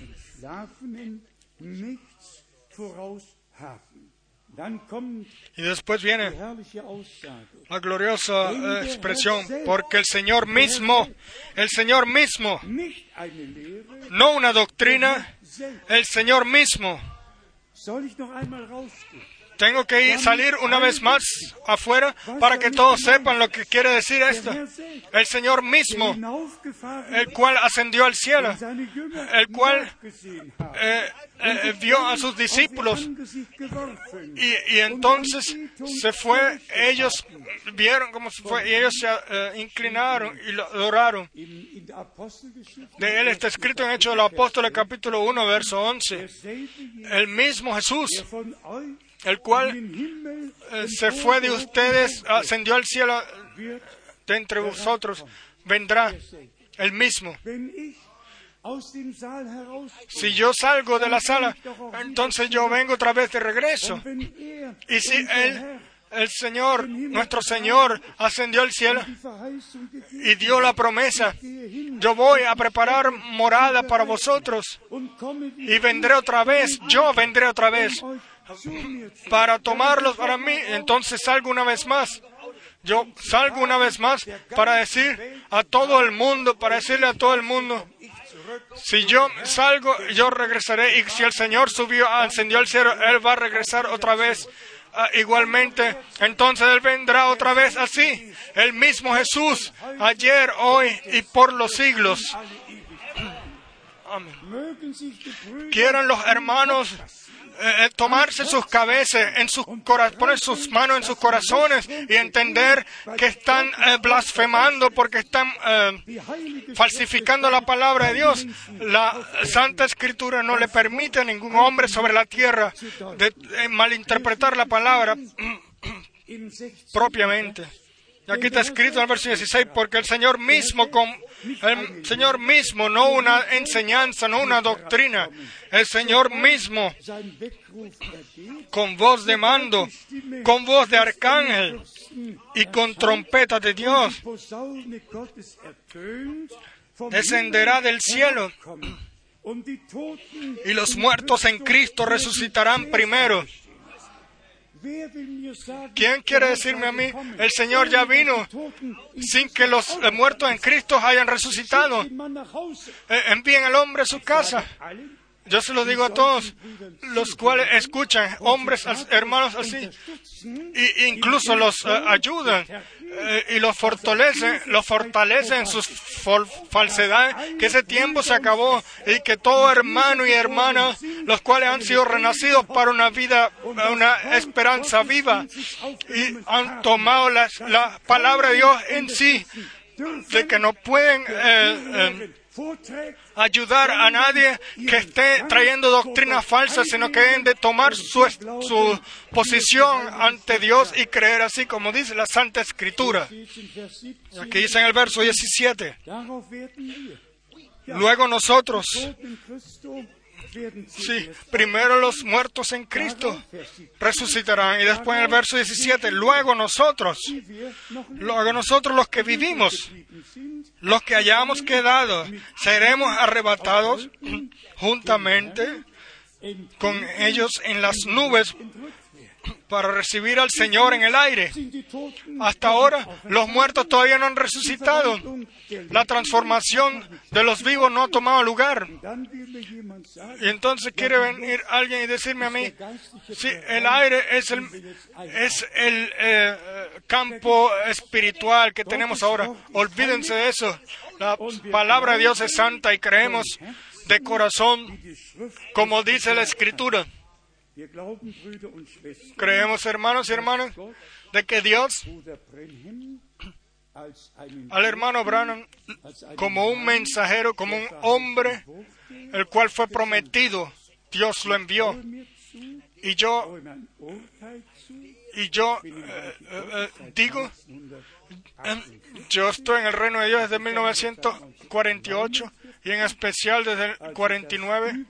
y después viene la gloriosa eh, expresión, porque el Señor mismo, el Señor mismo, no una doctrina, el Señor mismo tengo que ir, salir una vez más afuera para que todos sepan lo que quiere decir esto. El Señor mismo, el cual ascendió al cielo, el cual eh, eh, vio a sus discípulos y, entonces se fue, ellos vieron cómo se fue y ellos se eh, inclinaron y lo adoraron. De él está escrito en Hechos del Apóstol capítulo 1, verso 11. El mismo Jesús el cual eh, se fue de ustedes, ascendió al cielo de entre vosotros, vendrá el mismo. Si yo salgo de la sala, entonces yo vengo otra vez de regreso. Y si Él el Señor, nuestro Señor, ascendió al cielo y dio la promesa, yo voy a preparar morada para vosotros y vendré otra vez, yo vendré otra vez para tomarlos para mí. Entonces salgo una vez más. Yo salgo una vez más para decir a todo el mundo, para decirle a todo el mundo, si yo salgo, yo regresaré. Y si el Señor subió, ascendió al cielo, Él va a regresar otra vez. Ah, igualmente, entonces Él vendrá otra vez así. El mismo Jesús, ayer, hoy y por los siglos. Quieran los hermanos eh, eh, tomarse sus cabezas, en sus poner sus manos en sus corazones y entender que están eh, blasfemando porque están falsificando la palabra de Dios. La Santa Escritura no le permite a ningún hombre sobre la tierra malinterpretar la palabra propiamente. Y aquí está escrito en el verso 16, porque el Señor mismo, con, el Señor mismo, no una enseñanza, no una doctrina, el Señor mismo, con voz de mando, con voz de arcángel y con trompeta de Dios, descenderá del cielo y los muertos en Cristo resucitarán primero. ¿Quién quiere decirme a mí? El Señor ya vino sin que los muertos en Cristo hayan resucitado. Eh, envíen al hombre a su casa. Yo se lo digo a todos los cuales escuchan, hombres, hermanos así, e incluso los eh, ayudan eh, y los fortalecen, los fortalecen en sus falsedades, que ese tiempo se acabó y que todo hermano y hermana, los cuales han sido renacidos para una vida, una esperanza viva y han tomado la, palabra de Dios en sí, de que no pueden eh, ayudar a nadie que esté trayendo doctrinas falsas, sino que deben de tomar su, su posición ante Dios y creer así como dice la Santa Escritura. Aquí dice en el verso 17. Luego nosotros Sí, primero los muertos en Cristo resucitarán. Y después en el verso 17, luego nosotros, luego nosotros los que vivimos, los que hayamos quedado, seremos arrebatados juntamente con ellos en las nubes para recibir al Señor en el aire. Hasta ahora los muertos todavía no han resucitado. La transformación de los vivos no ha tomado lugar. Y entonces quiere venir alguien y decirme a mí, si el aire es el, es el eh, campo espiritual que tenemos ahora. Olvídense de eso. La palabra de Dios es santa y creemos de corazón, como dice la Escritura. Creemos, hermanos y hermanas, de que Dios al hermano Branham como un mensajero, como un hombre, el cual fue prometido, Dios lo envió. Y yo, y yo eh, eh, eh, digo, yo estoy en el reino de Dios desde 1948 y en especial desde el 49,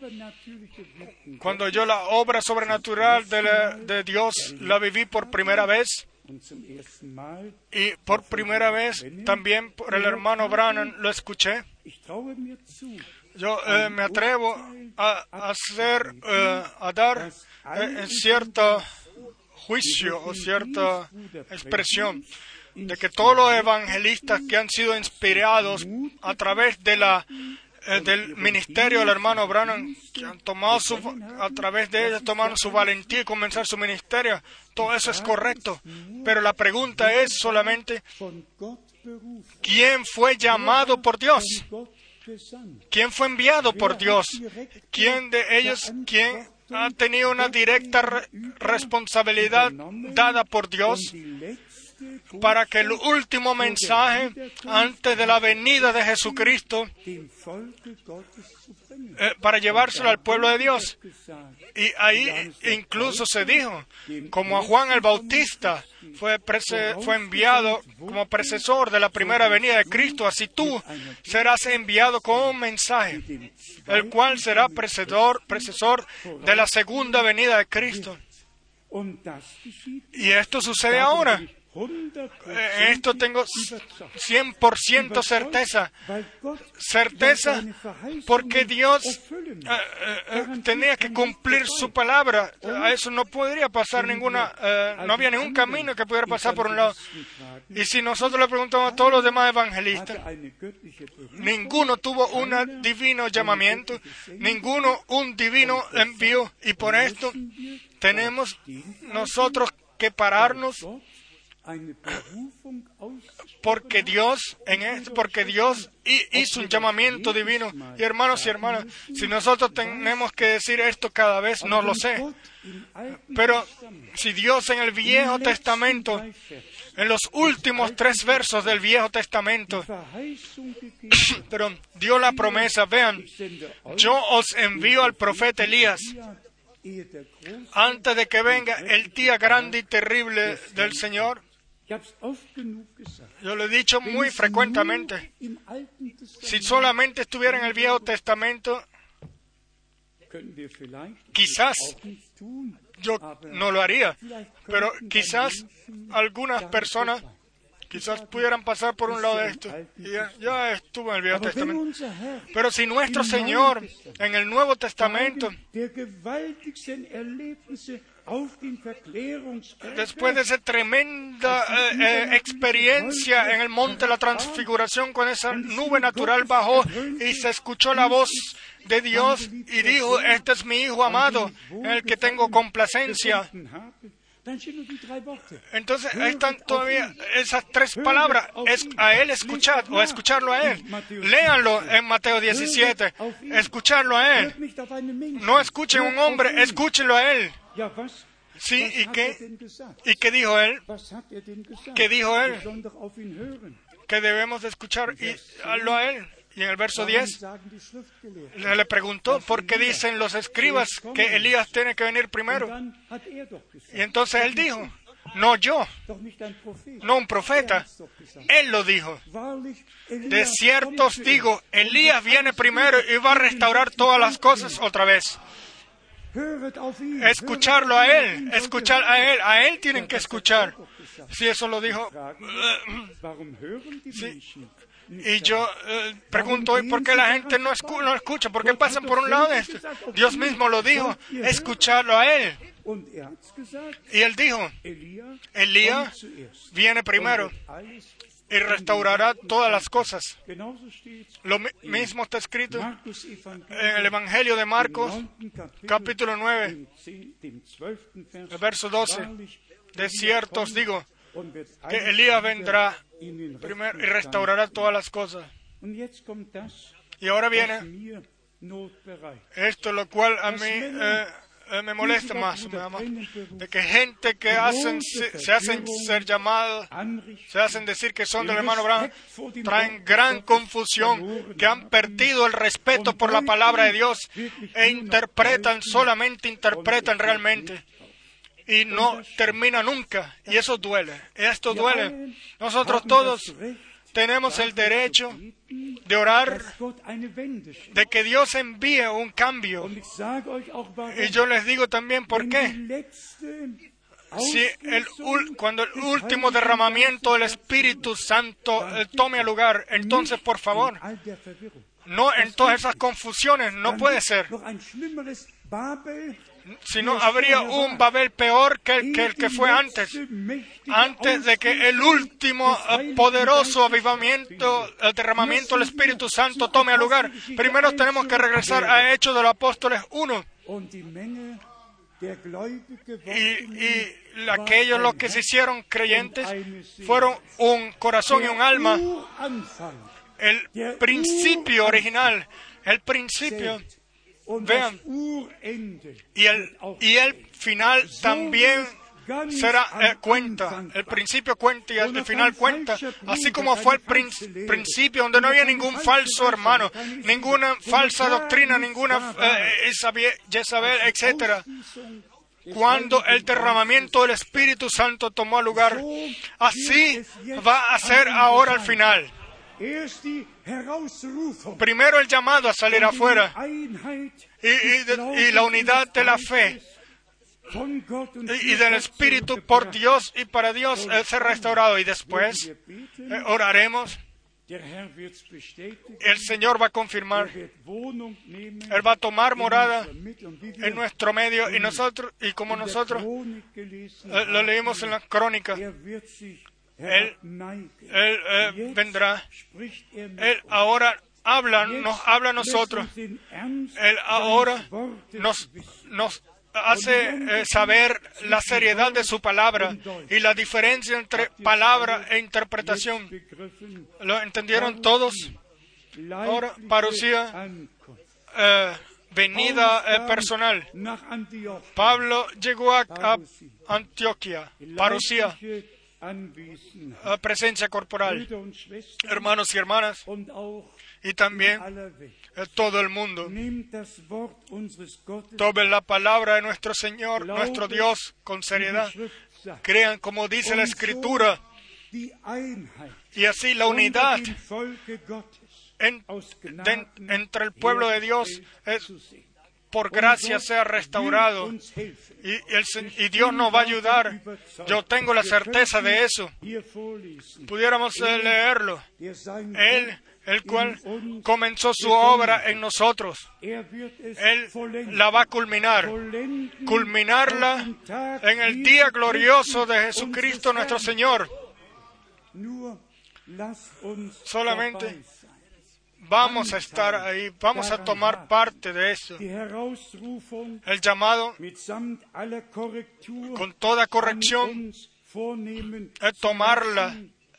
cuando yo la obra sobrenatural de, de Dios la viví por primera vez. Y por primera vez también por el hermano Brannan lo escuché. Yo eh, me atrevo a, hacer, eh, a dar eh, cierto juicio o cierta expresión de que todos los evangelistas que han sido inspirados a través de la del ministerio del hermano Branham, que han tomado su, a través de ellos tomaron su valentía y comenzar su ministerio. Todo eso es correcto. Pero la pregunta es solamente, ¿quién fue llamado por Dios? ¿Quién fue enviado por Dios? ¿Quién de ellos, quién ha tenido una directa responsabilidad dada por Dios para que el último mensaje antes de la venida de Jesucristo, eh, para llevárselo al pueblo de Dios. Y ahí incluso se dijo, como a Juan el Bautista fue, fue enviado como precesor de la primera venida de Cristo, así tú serás enviado con un mensaje, el cual será precesor de la segunda venida de Cristo. Y esto sucede ahora. Eh, esto tengo 100% certeza. Certeza porque Dios eh, eh, tenía que cumplir su palabra. A eso no podría pasar ninguna, no había ningún camino que pudiera pasar por un lado. Y si nosotros le preguntamos a todos los demás evangelistas, ninguno tuvo un divino llamamiento, ninguno un divino envío. Y por esto tenemos nosotros que pararnos porque Dios en esto, porque Dios hizo un llamamiento divino. Y hermanos y hermanas, si nosotros tenemos que decir esto cada vez, no lo sé. Pero si Dios en el Viejo Testamento, en los últimos tres versos del Viejo Testamento, pero dio la promesa, vean, yo os envío al profeta Elías. antes de que venga el día grande y terrible del Señor Yo lo he dicho muy frecuentemente. Si solamente estuviera en el Viejo Testamento, quizás yo no lo haría, pero quizás algunas personas quizás pudieran pasar por un lado de esto. ya, ya estuvo en el Viejo Testamento. Pero si nuestro Señor en el Nuevo Testamento Después de esa tremenda eh, eh, experiencia en el monte de la transfiguración, con esa nube natural bajó y se escuchó la voz de Dios y dijo, este es mi Hijo amado, en el que tengo complacencia. Entonces ahí están todavía esas tres palabras, es a Él escuchar o escucharlo a Él. Léanlo en Mateo 17, escucharlo a Él. No escuchen a un hombre, escúchenlo a Él. Sí, ¿y qué? ¿Y qué dijo él? ¿Qué dijo él? Que debemos escuchar y a él. Y en el verso 10 le preguntó, ¿por qué dicen los escribas que Elías tiene que venir primero? Y entonces él dijo, no yo, no un profeta. Él lo dijo. De cierto os digo, Elías viene primero y va a restaurar todas las cosas otra vez. Escucharlo a Él, escuchar a Él, a Él tienen que escuchar. Si eso lo dijo. Y yo eh, pregunto, ¿y por qué la gente no, no escucha? ¿Por qué pasan por un lado de esto? Dios mismo lo dijo, escucharlo a Él. Y Él dijo, Elías viene primero y restaurará todas las cosas. Lo mismo está escrito en el Evangelio de Marcos, capítulo 9, el verso 12. De cierto os digo que Elías vendrá primero y restaurará todas las cosas. Y ahora viene esto, lo cual a mí eh, eh, me molesta más, de que gente que hacen, se, hacen ser llamados, se hacen decir que son del hermano Abraham, traen gran confusión, que han perdido el respeto por la palabra de Dios e interpretan, solamente interpretan realmente y no termina nunca. Y eso duele. Esto duele. Nosotros todos tenemos el derecho de orar de que Dios envíe un cambio. Y yo les digo también por qué. Si el, cuando el último derramamiento del Espíritu Santo eh, tome lugar, entonces por favor, no en todas esas confusiones, no puede ser si no habría un Babel peor que el, que el que fue antes, antes de que el último eh, poderoso avivamiento, el derramamiento del Espíritu Santo tome lugar. Primero tenemos que regresar a Hechos de los Apóstoles 1. Y, y aquellos los que se hicieron creyentes fueron un corazón y un alma. El principio original, el principio Vean, y el, y el final también será eh, cuenta, el principio cuenta y el final cuenta, así como fue el principio donde no había ningún falso hermano, ninguna falsa doctrina, ninguna eh, Jezabel, etc. Cuando el derramamiento del Espíritu Santo tomó lugar, así va a ser ahora al final. Primero el llamado a salir afuera. Y, la unidad de la fe. y, del Espíritu por Dios y para Dios ser restaurado. Y después eh, oraremos. El Señor va a confirmar. Él va a tomar morada en nuestro medio. Y nosotros, y como nosotros eh, lo leímos en la crónica, él, vendrá. Él ahora habla, nos habla a nosotros. Él ahora nos, hace eh, saber la seriedad de su palabra y la diferencia entre palabra e interpretación. ¿Lo entendieron todos? Ahora, parucía, eh, venida eh, personal. Pablo llegó a, a Antioquia, parucía presencia corporal. Hermanos y hermanas, y también todo el mundo. Tomen la palabra de nuestro Señor, nuestro Dios, con seriedad. Crean como dice la Escritura. Y así la unidad entre el pueblo de Dios es, por gracia sea restaurado y, Dios nos va a ayudar. Yo tengo la certeza de eso. Pudiéramos leerlo. Él, el cual comenzó su obra en nosotros, Él la va a culminar, culminarla en el día glorioso de Jesucristo nuestro Señor. Solamente vamos a estar ahí, vamos a tomar parte de eso. El llamado con toda corrección es tomarla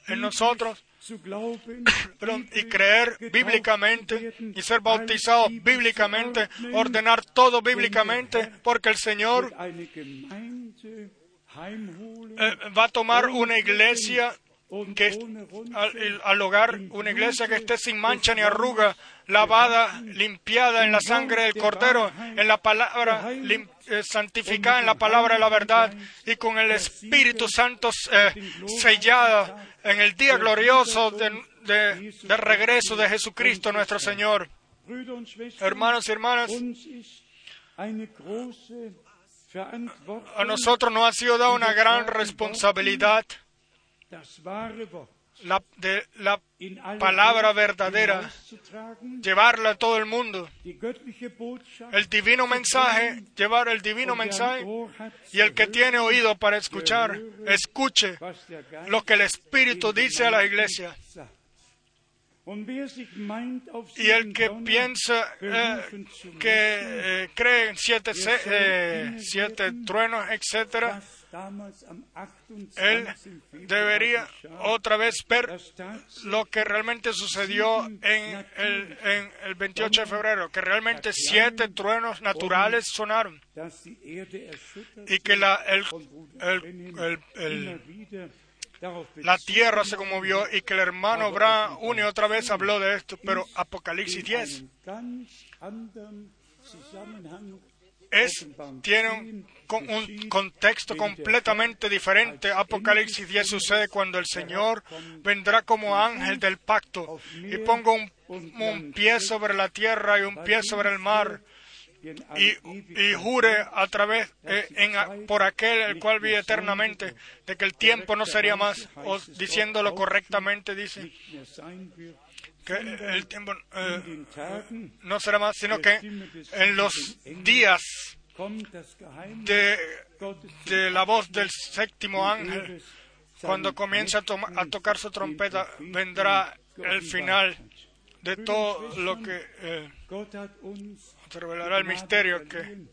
en nosotros y creer bíblicamente y ser bautizado bíblicamente, ordenar todo bíblicamente, porque el Señor eh, va a tomar una iglesia que al, hogar una iglesia que esté sin mancha ni arruga, lavada, limpiada en la sangre del Cordero, en la palabra, eh, santificada en la palabra de la verdad y con el Espíritu Santo eh, sellada en el día glorioso de, regreso de Jesucristo nuestro Señor. Hermanos y hermanas, a nosotros nos ha sido dada una gran responsabilidad la, de la palabra verdadera, llevarla a todo el mundo. El divino mensaje, llevar el divino mensaje. Y el que tiene oído para escuchar, escuche lo que el Espíritu dice a la iglesia. Y el que piensa eh, que eh, cree en siete, eh, siete truenos, etcétera, él debería otra vez ver lo que realmente sucedió en el, en el 28 de febrero, que realmente siete truenos naturales sonaron y que la, el, la tierra se conmovió y que el hermano una y otra vez habló de esto, pero Apocalipsis 10 es, tiene un, contexto completamente diferente. Apocalipsis 10 sucede cuando el Señor vendrá como ángel del pacto y pongo un, pie sobre la tierra y un pie sobre el mar y, jure a través, eh, por aquel el cual vive eternamente, de que el tiempo no sería más, o diciéndolo correctamente, dice que el tiempo eh, no será más, sino que en los días de, de la voz del séptimo ángel, cuando comienza a, a tocar su trompeta, vendrá el final de todo lo que eh, se revelará el misterio que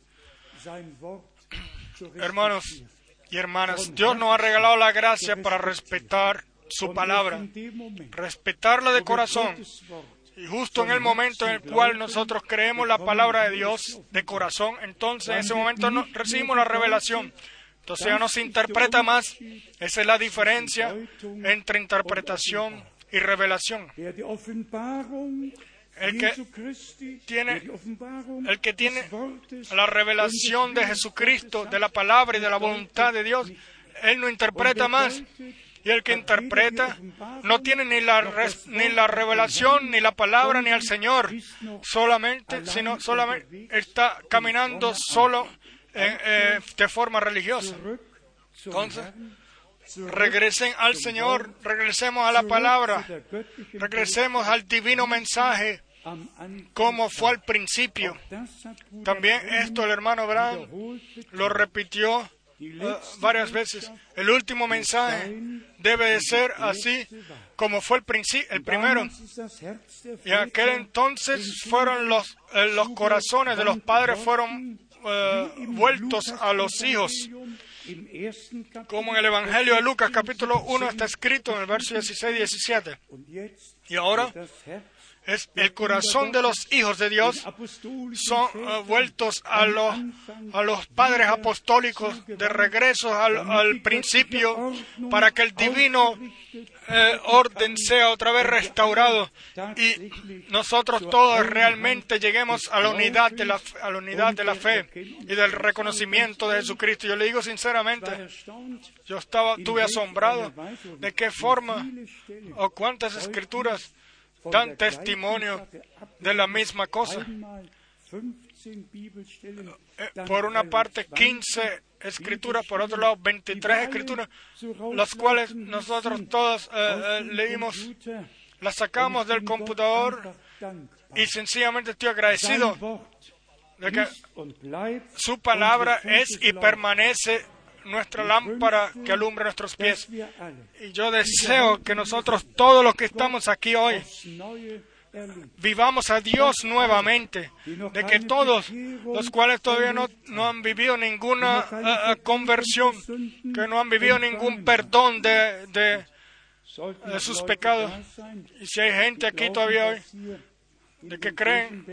hermanos y hermanas, Dios nos ha regalado la gracia para respetar su palabra, respetarla de corazón. Y justo en el momento en el cual nosotros creemos la palabra de Dios de corazón, entonces en ese momento recibimos la revelación. Entonces ya no se interpreta más. Esa es la diferencia entre interpretación y revelación. El que tiene, el que tiene la revelación de Jesucristo, de la palabra y de la voluntad de Dios, él no interpreta más. Y el que interpreta no tiene ni la, ni la revelación, ni la palabra, ni al Señor, solamente, sino solamente está caminando solo eh, de forma religiosa. Entonces, regresen al Señor, regresemos a la palabra, regresemos al divino mensaje como fue al principio. También esto el hermano Brown lo repitió varias veces. El último mensaje debe de ser así como fue el, el primero. Y aquel entonces fueron los, eh, los corazones de los padres fueron uh, vueltos a los hijos como en el Evangelio de Lucas capítulo 1 está escrito en el verso 16 y 17. Y ahora es el corazón de los hijos de Dios son uh, vueltos a los, a los padres apostólicos de regreso al, al principio para que el divino eh, orden sea otra vez restaurado y nosotros todos realmente lleguemos a la unidad de la, a la unidad de la fe y del reconocimiento de Jesucristo. Yo le digo sinceramente, yo estaba, estuve asombrado de qué forma o cuántas escrituras dan testimonio de la misma cosa. Eh, por una parte, 15 escrituras, por otro lado, 23 escrituras, las cuales nosotros todos eh, eh, leímos, las sacamos del computador y sencillamente estoy agradecido de que su palabra es y permanece nuestra lámpara que alumbra nuestros pies. Y yo deseo que nosotros, todos los que estamos aquí hoy, vivamos a Dios nuevamente, de que todos los cuales todavía no, no han vivido ninguna eh, eh, conversión, que no han vivido ningún perdón de, de, sus pecados, y si hay gente aquí todavía hoy, de que creen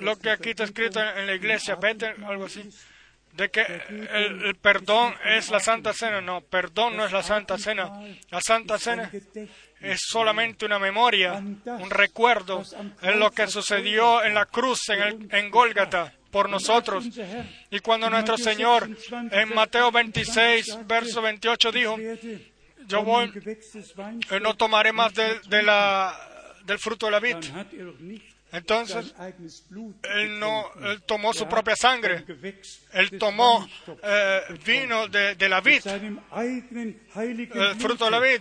lo que aquí está escrito en la iglesia, Bethel, algo así, de que el, perdón es la Santa Cena. No, perdón no es la Santa Cena. La Santa Cena es solamente una memoria, un recuerdo en lo que sucedió en la cruz, en, el, en Gólgata, por nosotros. Y cuando nuestro Señor en Mateo 26, verso 28 dijo, yo voy, eh, no tomaré más de, de la, del fruto de la vid entonces, él no tomó su propia sangre, él tomó eh, vino de, la vid, el fruto de la vid,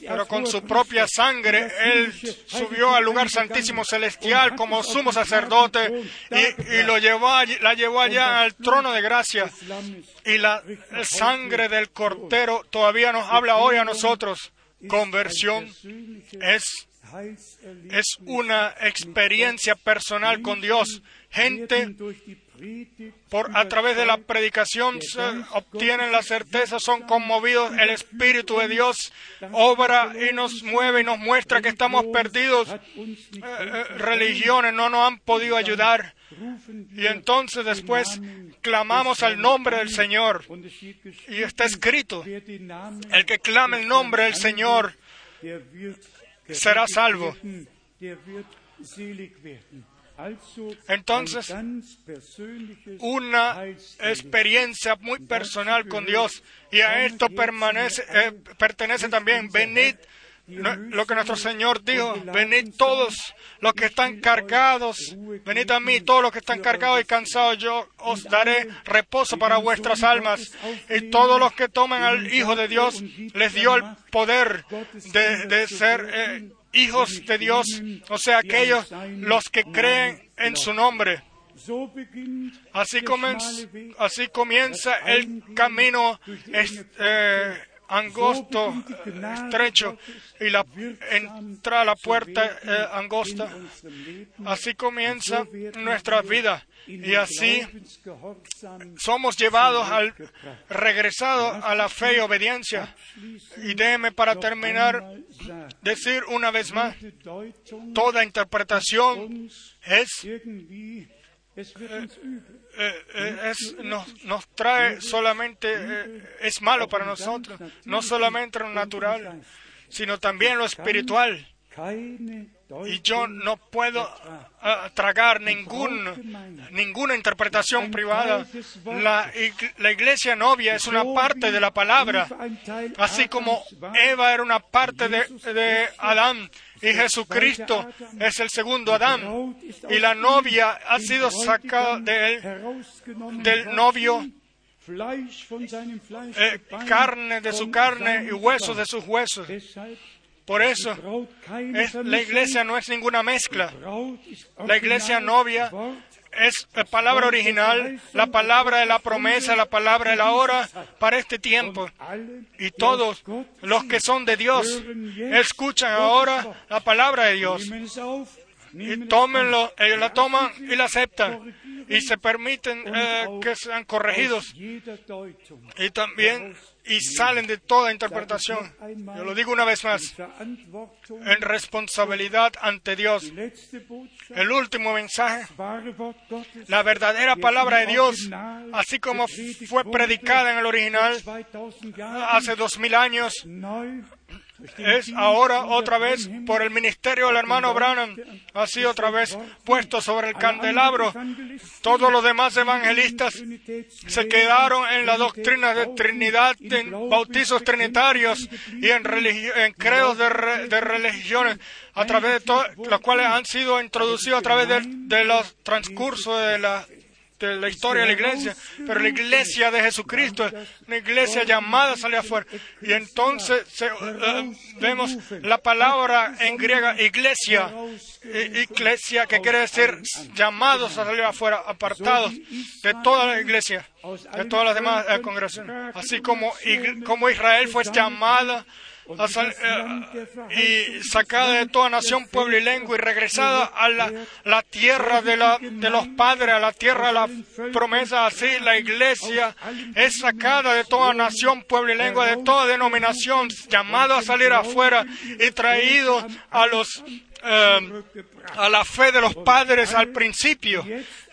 pero con su propia sangre él subió al lugar santísimo celestial como sumo sacerdote y, lo llevó, la llevó allá al trono de gracia. Y la sangre del cordero todavía nos habla hoy a nosotros. Conversión es es una experiencia personal con Dios. Gente por a través de la predicación obtienen la certeza, son conmovidos, el Espíritu de Dios obra y nos mueve y nos muestra que estamos perdidos. Eh, eh, religiones no nos han podido ayudar. Y entonces después clamamos al nombre del Señor. Y está escrito, el que clame el nombre del Señor será salvo. Entonces, una experiencia muy personal con Dios. Y a esto permanece, eh, pertenece también, venid lo que nuestro Señor dijo, venid todos los que están cargados, venid a mí todos los que están cargados y cansados, yo os daré reposo para vuestras almas. Y todos los que tomen al Hijo de Dios les dio el poder de, ser eh, hijos de Dios, o sea, aquellos los que creen en su nombre. Así comienza, así comienza el camino eh, angosto, estrecho, y la entra a la puerta eh, angosta. Así comienza nuestra vida. Y así somos llevados al regresado a la fe y obediencia. Y déjeme para terminar decir una vez más, toda interpretación es eh, eh, nos, nos, trae solamente, eh, es malo para nosotros, no solamente lo natural, sino también lo espiritual. Y yo no puedo ah, tragar ningún, ninguna interpretación privada. La, la, iglesia novia es una parte de la palabra, así como Eva era una parte de, de Adán y Jesucristo es el segundo Adán y la novia ha sido sacada de él, del novio eh, carne de su carne y huesos de sus huesos. Por eso, la iglesia no es ninguna mezcla. La iglesia novia es la palabra original, la palabra de la promesa, la palabra de la hora para este tiempo. Y todos los que son de Dios escuchan ahora la palabra de Dios. Y tómenlo, ellos la toman y la aceptan. Y se permiten eh, que sean corregidos y también y salen de toda interpretación. Yo lo digo una vez más, en responsabilidad ante Dios. El último mensaje, la verdadera palabra de Dios, así como fue predicada en el original hace dos mil años, es ahora otra vez por el ministerio del hermano Branham, ha sido otra vez puesto sobre el candelabro. Todos los demás evangelistas se quedaron en la doctrina de Trinidad, en bautizos trinitarios y en, en credos de, religiones, a través de los cuales han sido introducidos a través de, de los transcursos de la de la historia de la iglesia, pero la iglesia de Jesucristo es una iglesia llamada a salir afuera. Y entonces eh, vemos la palabra en griega iglesia, iglesia que quiere decir llamados a salir afuera, apartados de toda la iglesia, de todas las demás eh, congregaciones. Así como, como Israel fue llamada y sacada de toda nación, pueblo y lengua y regresada a la, tierra de, la, de los padres, a la tierra de la promesa. Así la iglesia es sacada de toda nación, pueblo y lengua, de toda denominación, llamado a salir afuera y traído a los eh, a la fe de los padres al principio.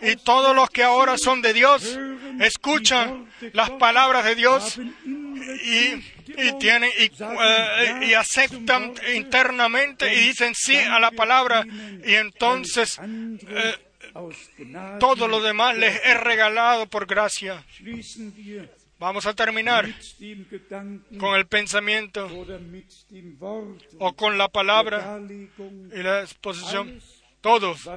Y todos los que ahora son de Dios escuchan las palabras de Dios y y tienen eh, y, aceptan internamente y dicen sí a la palabra y entonces eh, todo lo demás les es regalado por gracia. Vamos a terminar con el pensamiento o con la palabra y la exposición. Todos,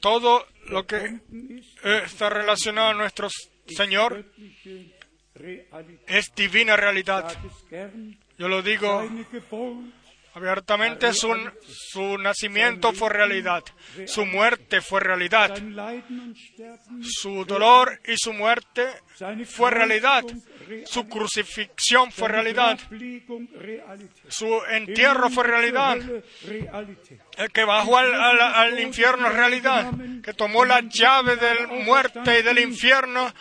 todo lo que está relacionado a nuestro Señor es divina realidad. Yo lo digo abiertamente, su, nacimiento fue realidad, su muerte fue realidad, su dolor y su muerte fue realidad, su crucifixión fue realidad, su entierro fue realidad, el que bajó al, infierno es realidad, que tomó la llave de la muerte y del infierno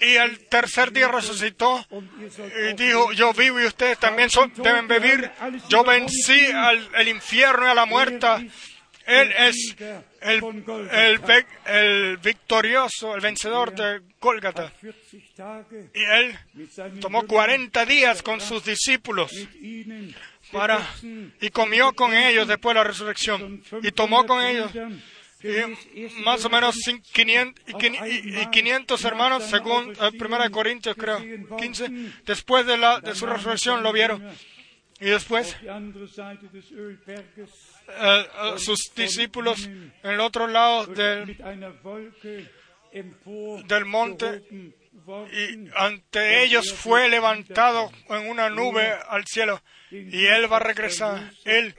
y el tercer día resucitó y dijo, yo vivo y ustedes también deben vivir. Yo vencí al infierno y a la muerte. Él es el, victorioso, el vencedor de Gólgata. Y él tomó 40 días con sus discípulos para, y comió con ellos después de la resurrección. Y tomó con ellos y más o menos 500, y 500 hermanos, según 1 Corintios, creo, 15, después de, la, de su resurrección lo vieron. Y después eh, eh, sus discípulos en el otro lado del, del monte y ante ellos fue levantado en una nube al cielo y Él va a regresar. Él,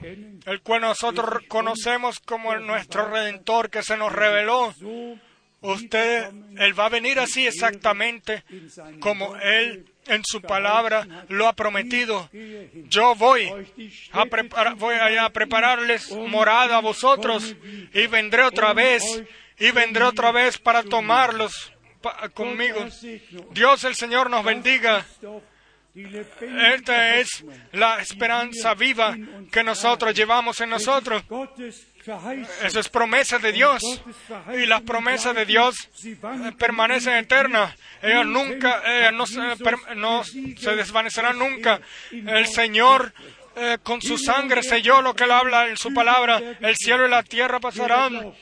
el cual nosotros conocemos como nuestro Redentor que se nos reveló. Usted, Él va a venir así exactamente como Él en su palabra lo ha prometido. Yo voy a, voy a prepararles morada a vosotros y vendré otra vez y vendré otra vez para tomarlos conmigo. Dios el Señor nos bendiga. Esta es la esperanza viva que nosotros llevamos en nosotros. Esa es promesa de Dios. Y las promesas de Dios permanecen eternas. Ellas nunca, no, se, desvanecerán nunca. El Señor eh, con su sangre selló lo que Él habla en su palabra. El cielo y la tierra pasarán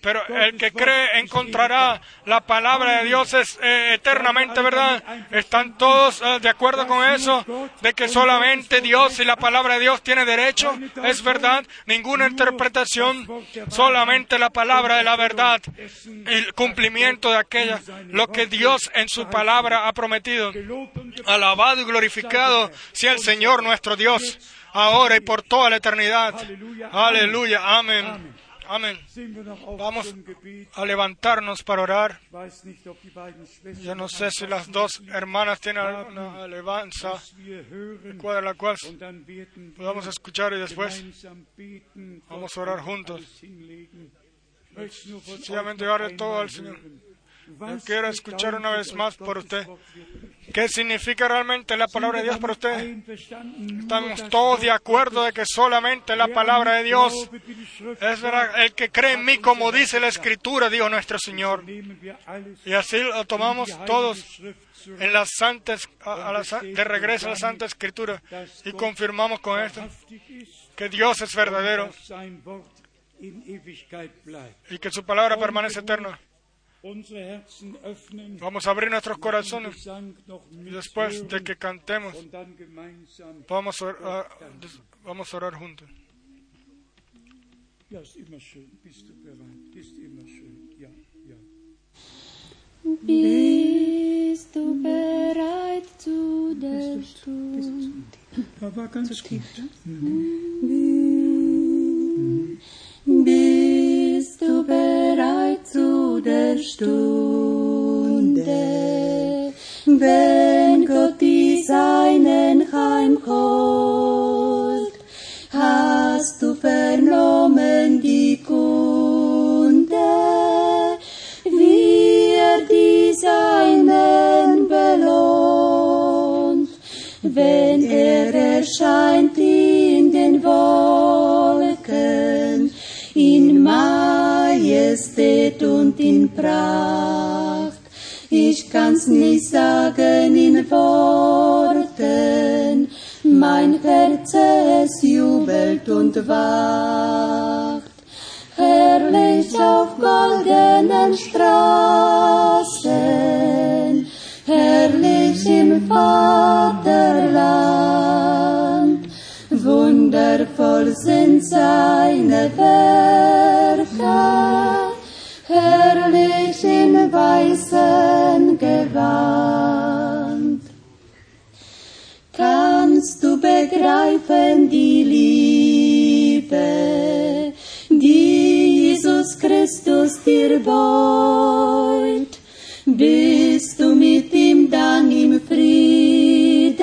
pero el que cree encontrará la palabra de Dios es eh, eternamente verdad. ¿Están todos eh, de acuerdo con eso? De que solamente Dios y la palabra de Dios tiene derecho. Es verdad. Ninguna interpretación. Solamente la palabra de la verdad. El cumplimiento de aquella. Lo que Dios en su palabra ha prometido. Alabado y glorificado sea el Señor nuestro Dios. Ahora y por toda la eternidad. Aleluya. Amén. Amén. Vamos a levantarnos para orar. Yo no sé si las dos hermanas tienen alguna alabanza de la cual podamos escuchar y después vamos a orar juntos. sencillamente darle todo al Señor. Yo quiero escuchar una vez más por usted. ¿Qué significa realmente la palabra de Dios para usted? Estamos todos de acuerdo de que solamente la palabra de Dios es verdad. El que cree en mí, como dice la Escritura, dijo nuestro Señor. Y así lo tomamos todos en las santas, de regreso a la Santa Escritura y confirmamos con esto que Dios es verdadero y que su palabra permanece eterna. Vamos a abrir nuestros corazones. Y después de que cantemos, vamos a, orar, vamos a orar juntos. Bist du bereit zu der Stunde? Da war ganz gut. Bist du bereit zu der Stunde, wenn Gott die Seinen heimholt? Hast du vernommen die Kunde, wie er die Seinen belohnt, wenn er erscheint in den Wolken, Majestät und in Pracht. Ich kann's nicht sagen in Worten, mein Herz es jubelt und wacht. Herrlich auf goldenen Straßen, herrlich im Vaterland, wundervoll sind seine Werke, weißen Gewand. Kannst du begreifen die Liebe, die Jesus Christus dir beut? Bist du mit ihm dann im Frieden,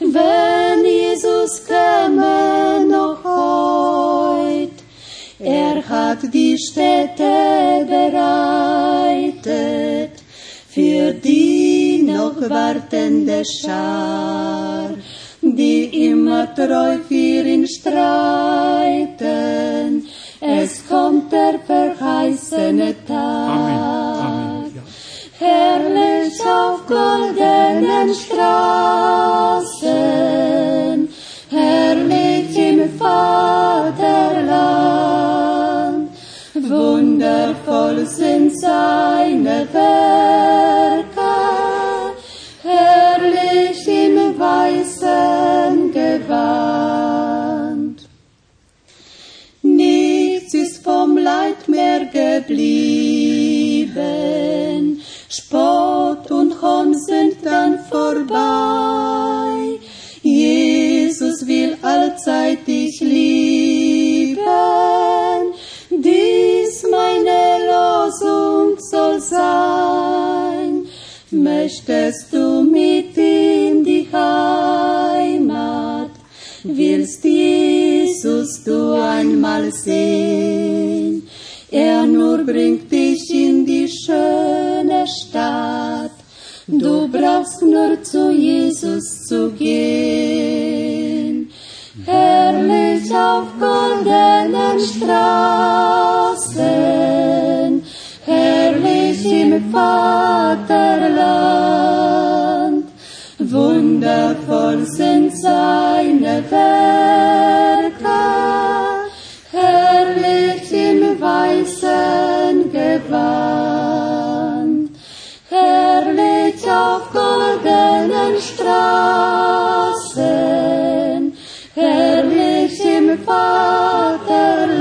wenn Jesus käme noch heut? Er hat die Städte bereitet wartende Schar, die immer treu für ihn streiten. Es kommt der verheißene Tag. Amen. Ja. Herrlich auf goldenen Straßen, herrlich im Vaterland, wundervoll sind seine Werke, geblieben, Spott und Hohn sind dann vorbei. Jesus will allzeit dich lieben, dies meine Losung soll sein. Möchtest du mit in die Heimat, willst Jesus du einmal sehen? Er nur bringt dich in die schöne Stadt. Du brauchst nur zu Jesus zu gehen. Herrlich auf goldenen Straßen, herrlich im Vaterland. Wundervoll sind seine Werke, Vaterland.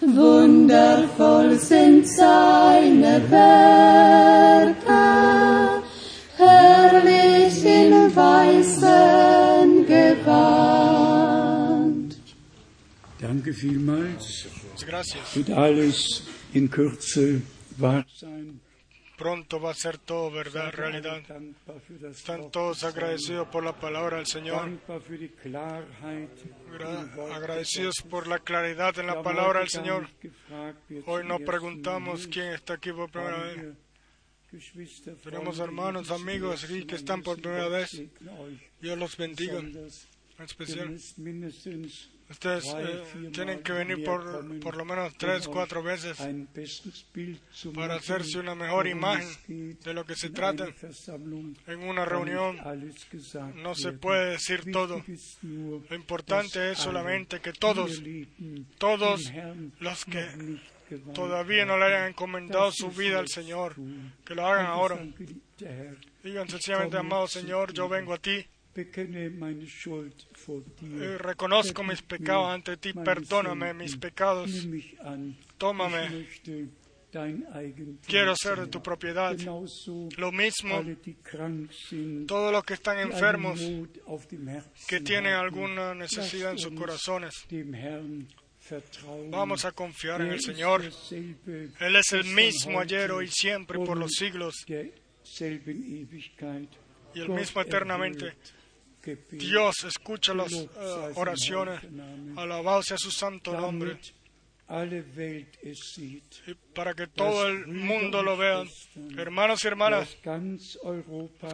Wundervoll sind seine Werke, herrlich im weißen Gewand. Danke vielmals. Gracias. Wird alles in Kürze wahr sein. Pronto va a ser todo verdad, realidad. Están todos agradecidos por la palabra del Señor, Gra- agradecidos por la claridad en la palabra del Señor. Hoy no preguntamos quién está aquí por primera vez. Tenemos hermanos, amigos aquí que están por primera vez. Dios los bendiga. En especial, ustedes eh, tienen que venir por, por lo menos tres, cuatro veces para hacerse una mejor imagen de lo que se trata. En una reunión no se puede decir todo. Lo importante es solamente que todos, todos los que todavía no le hayan encomendado su vida al Señor, que lo hagan ahora. Digan sencillamente, amado Señor, yo vengo a ti y reconozco mis pecados ante ti, perdóname mis pecados, tómame, quiero ser de tu propiedad. Lo mismo, todos los que están enfermos, que tienen alguna necesidad en sus corazones, vamos a confiar en Er el ist Señor. Él es el mismo ayer, hoy, siempre, por los siglos, y el mismo eternamente. Dios escucha las eh, oraciones, alabado sea su santo nombre, y para que todo el mundo lo vea. Hermanos y hermanas,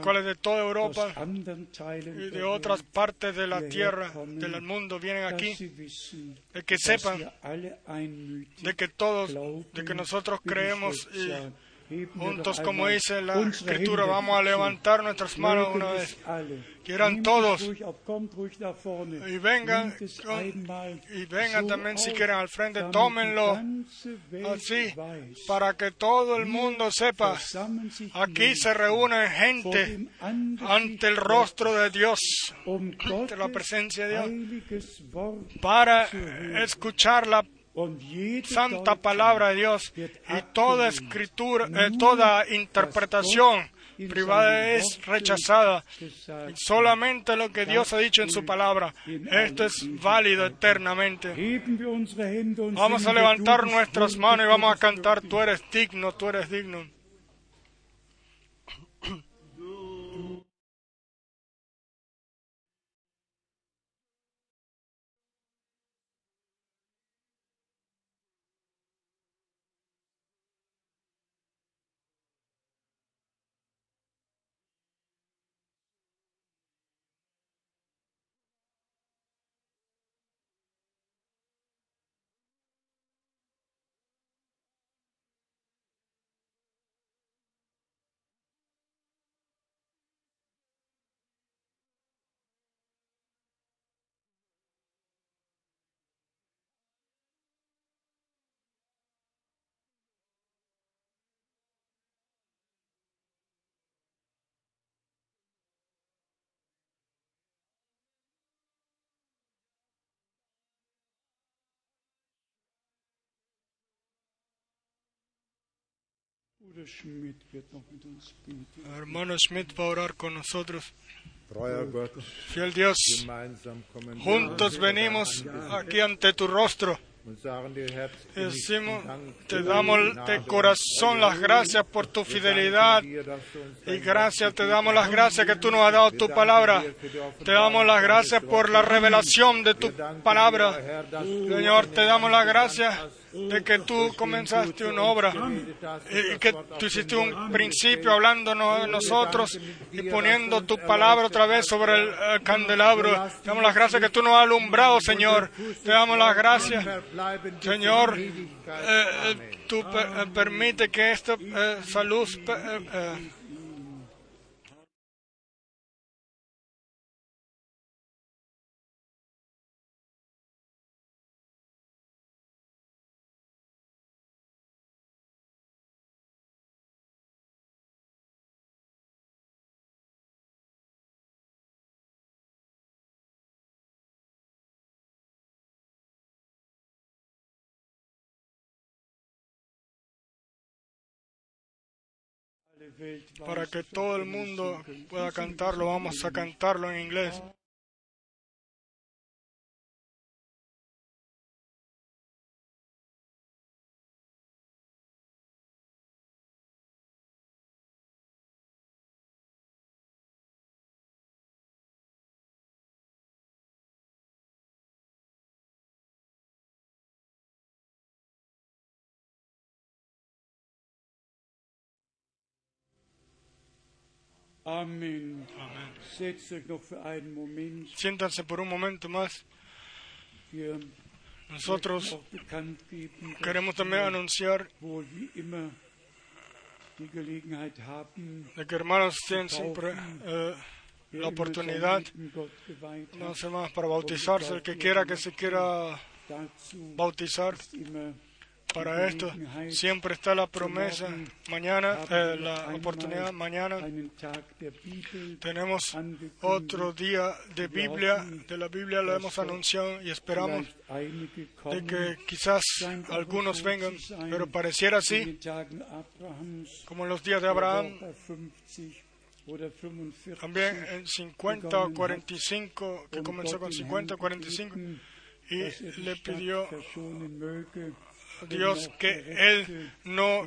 cuales de toda Europa y de otras partes de la tierra, del mundo, vienen aquí, de que sepan de que todos, de que nosotros creemos y juntos, como dice la Escritura, vamos a levantar nuestras manos una vez. Quieran todos. y vengan, y vengan también si quieren al frente, tómenlo así, para que todo el mundo sepa, aquí se vor gente ante el rostro de Dios, um ante la presencia de Dios, para escuchar la santa palabra de Dios y toda escritura, eh, toda interpretación privada es rechazada. solamente lo que Dios ha dicho en su palabra, esto es válido eternamente. Vamos a levantar nuestras manos y vamos a cantar, tú eres digno, tú eres digno. Hermano Schmidt va a orar con nosotros. Fiel Dios, juntos venimos aquí ante tu rostro. Decimos, te damos de corazón las gracias por tu fidelidad y gracias, te damos las gracias que tú nos has dado tu palabra. Te damos las gracias por la revelación de tu palabra. Señor, te damos las gracias de que tú comenzaste una obra y que tú hiciste un principio hablándonos de nosotros y poniendo tu palabra otra vez sobre el candelabro. Te damos las gracias que tú nos has alumbrado, Señor. Te damos las gracias. Señor, eh, eh, tú per- eh, permite que esta eh, salud para que todo el mundo pueda cantarlo. Vamos a cantarlo en inglés. Amén. Siéntanse por un momento más. Nosotros queremos también anunciar de que hermanos tienen siempre eh, la oportunidad, para bautizarse. El que quiera que se quiera bautizar para esto, siempre está la promesa. Mañana, eh, la oportunidad, mañana. Tenemos otro día de Biblia, de la Biblia lo hemos anunciado y esperamos de que quizás algunos vengan, pero pareciera así, como en los días de Abraham, war bei 50 oder 45 también en 50 o 45, que comenzó con 50 o 45, y le pidió Dios que Él no,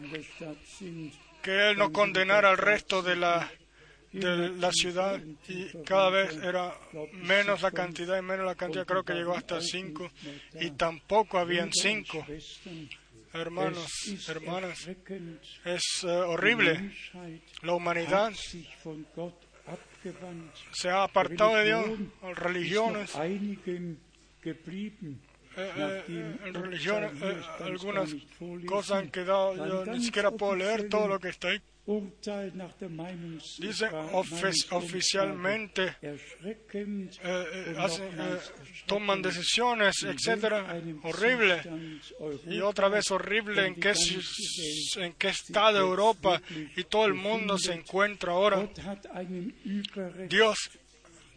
que Él no condenara al resto de la, de la ciudad y cada vez era menos la cantidad y menos la cantidad, creo que llegó hasta 5 y tampoco habían 5 Schwestern. hermanos, hermanas. Es eh, horrible. La humanidad se ha apartado de Dios. Ist Religiones. Eh, eh, Nachdem en Urteil eh, algunas cosas han quedado, yo ni siquiera puedo leer todo lo que está ahí. Dicen oficialmente, eh, eh, hacen, eh, toman decisiones, etcétera, horrible. Y otra vez horrible en qué, en qué estado Europa y todo el mundo se encuentra ahora. Dios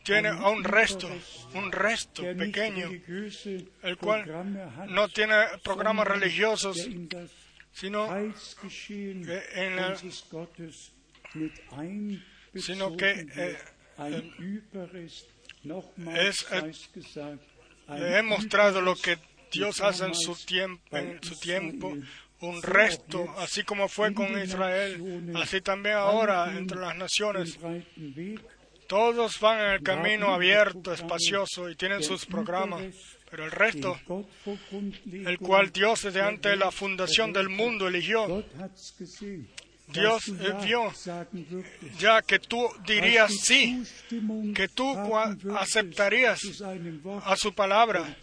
tiene un resto, un resto pequeño, el cual no tiene programas religiosos, sino que en la- Sino que, eh, Überrest, nochmals es, eh, he mostrado lo que Dios hace en su tiempo, en su tiempo, un resto, así como fue con Israel, así también ahora entre las naciones. Todos van en el camino abierto, espacioso y tienen sus programas, pero el resto, el cual Dios desde antes de la fundación del mundo eligió. Dios, vio, ya que tú dirías sí que tú aceptarías a su palabra.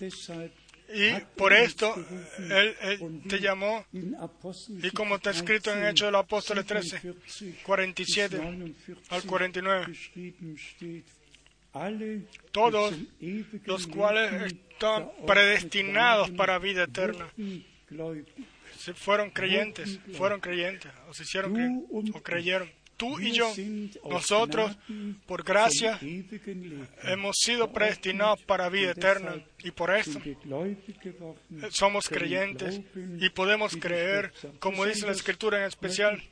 Y hat por esto. Él, te llamó y como está escrito en 13, Hechos de los Apóstoles 13, 47 47 bis 49 al 49, geschrieben steht, alle, Todos los cuales están predestinados para vida eterna. fueron creyentes, fueron creyentes, o se hicieron cre- o creyeron. Tú y yo, nosotros, por gracia, hemos sido predestinados para vida eterna. y por eso somos creyentes y podemos creer, como dice la Escritura en especial,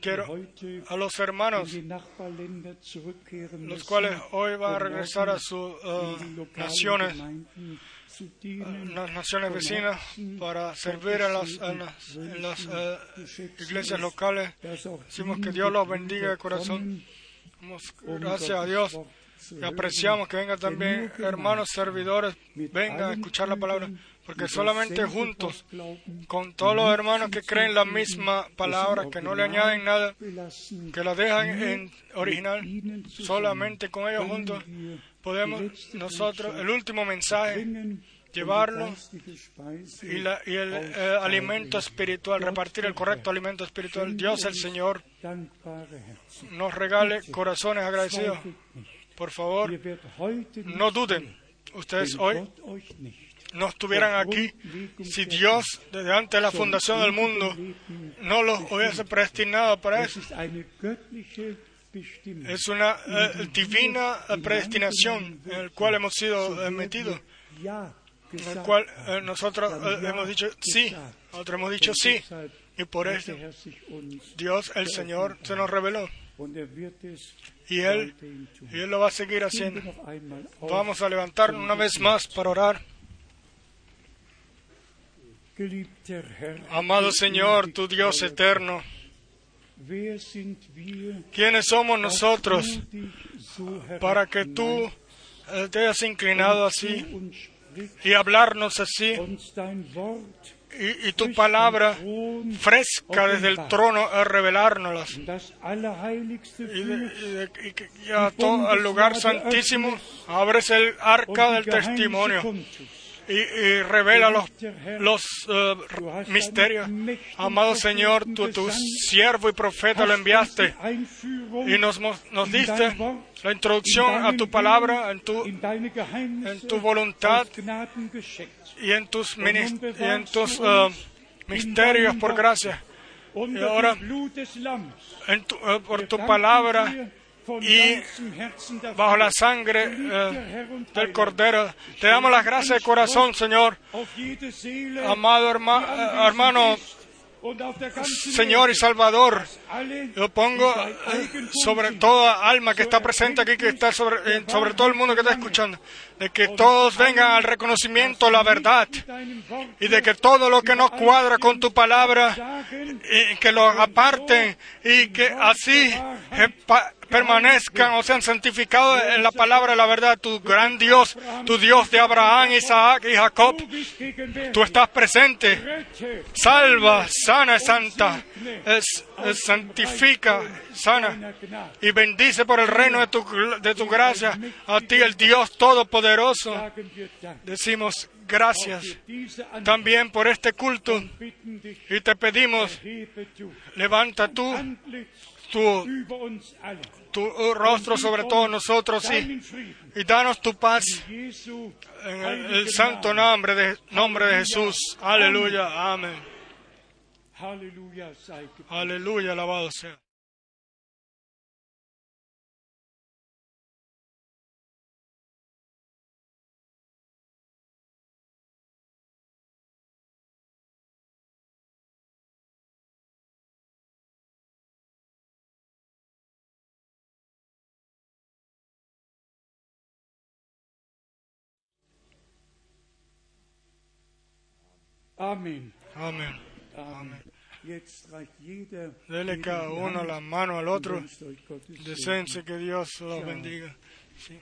quiero a los hermanos, los cuales hoy van a um regresar a sus uh, naciones, las naciones vecinas, para servir a las, a las, las eh, iglesias locales. Decimos que Dios los bendiga de corazón. Gracias a Dios y apreciamos que vengan también hermanos servidores, vengan a escuchar la palabra, porque solamente juntos, con todos los hermanos que creen la misma palabra, que no le añaden nada, que la dejan en original, solamente con ellos juntos podemos nosotros el último mensaje llevarlo y, la- y el eh, alimento espiritual, repartir el correcto alimento espiritual. Dios el Señor nos regale corazones agradecidos. Por favor, no duden. Ustedes hoy no estuvieran aquí si Dios, desde antes de la fundación del mundo, no los hubiese predestinado para eso. Es una eh, divina eh, predestinación en la cual hemos sido eh, metidos, en el cual eh, nosotros hemos dicho sí, nosotros hemos dicho sí, y por eso Dios, el Señor, se nos reveló. Y Él, y Él lo va a seguir haciendo. Vamos a levantarnos una vez más para orar. Amado Señor, tu Dios eterno, ¿quiénes somos nosotros para que tú eh, te hayas inclinado así y hablarnos así y, y tu palabra fresca desde el trono es revelárnoslas. Y, de- de- al lugar santísimo abres el arca del testimonio. Y, revela los, los eh, misterios. Amado Señor, tú, tu siervo y profeta lo enviaste y nos, nos diste la introducción a tu palabra en tu, en tu voluntad y en tus, y en tus eh, misterios por gracia, y ahora, tu- eh, por tu palabra y bajo la sangre eh, del Cordero. Te damos las gracias de corazón, Señor. Amado herma- eh, hermano, Señor y Salvador, yo pongo eh, sobre toda alma que está presente aquí, que está sobre, sobre todo el mundo que está escuchando, de que todos vengan al reconocimiento de la verdad y de que todo lo que no cuadra con tu palabra, y que lo aparten y que así permanezcan o sean santificados en la palabra de la verdad, tu gran Dios, tu Dios de Abraham, Isaac y Jacob. Tú estás presente, salva, sana, santa, es- santifica, sana y bendice por el reino de tu, de tu gracia a ti, el Dios Todopoderoso. Decimos gracias también por este culto y te pedimos, levanta tú tu, tu rostro sobre todos nosotros y, y danos tu paz en el, el santo nombre de, nombre de Jesús. Aleluya, amén. Aleluya, alabado sea. Amén. Amén. Amén. Dele cada uno la mano al otro. Desense que Dios los bendiga. Sí.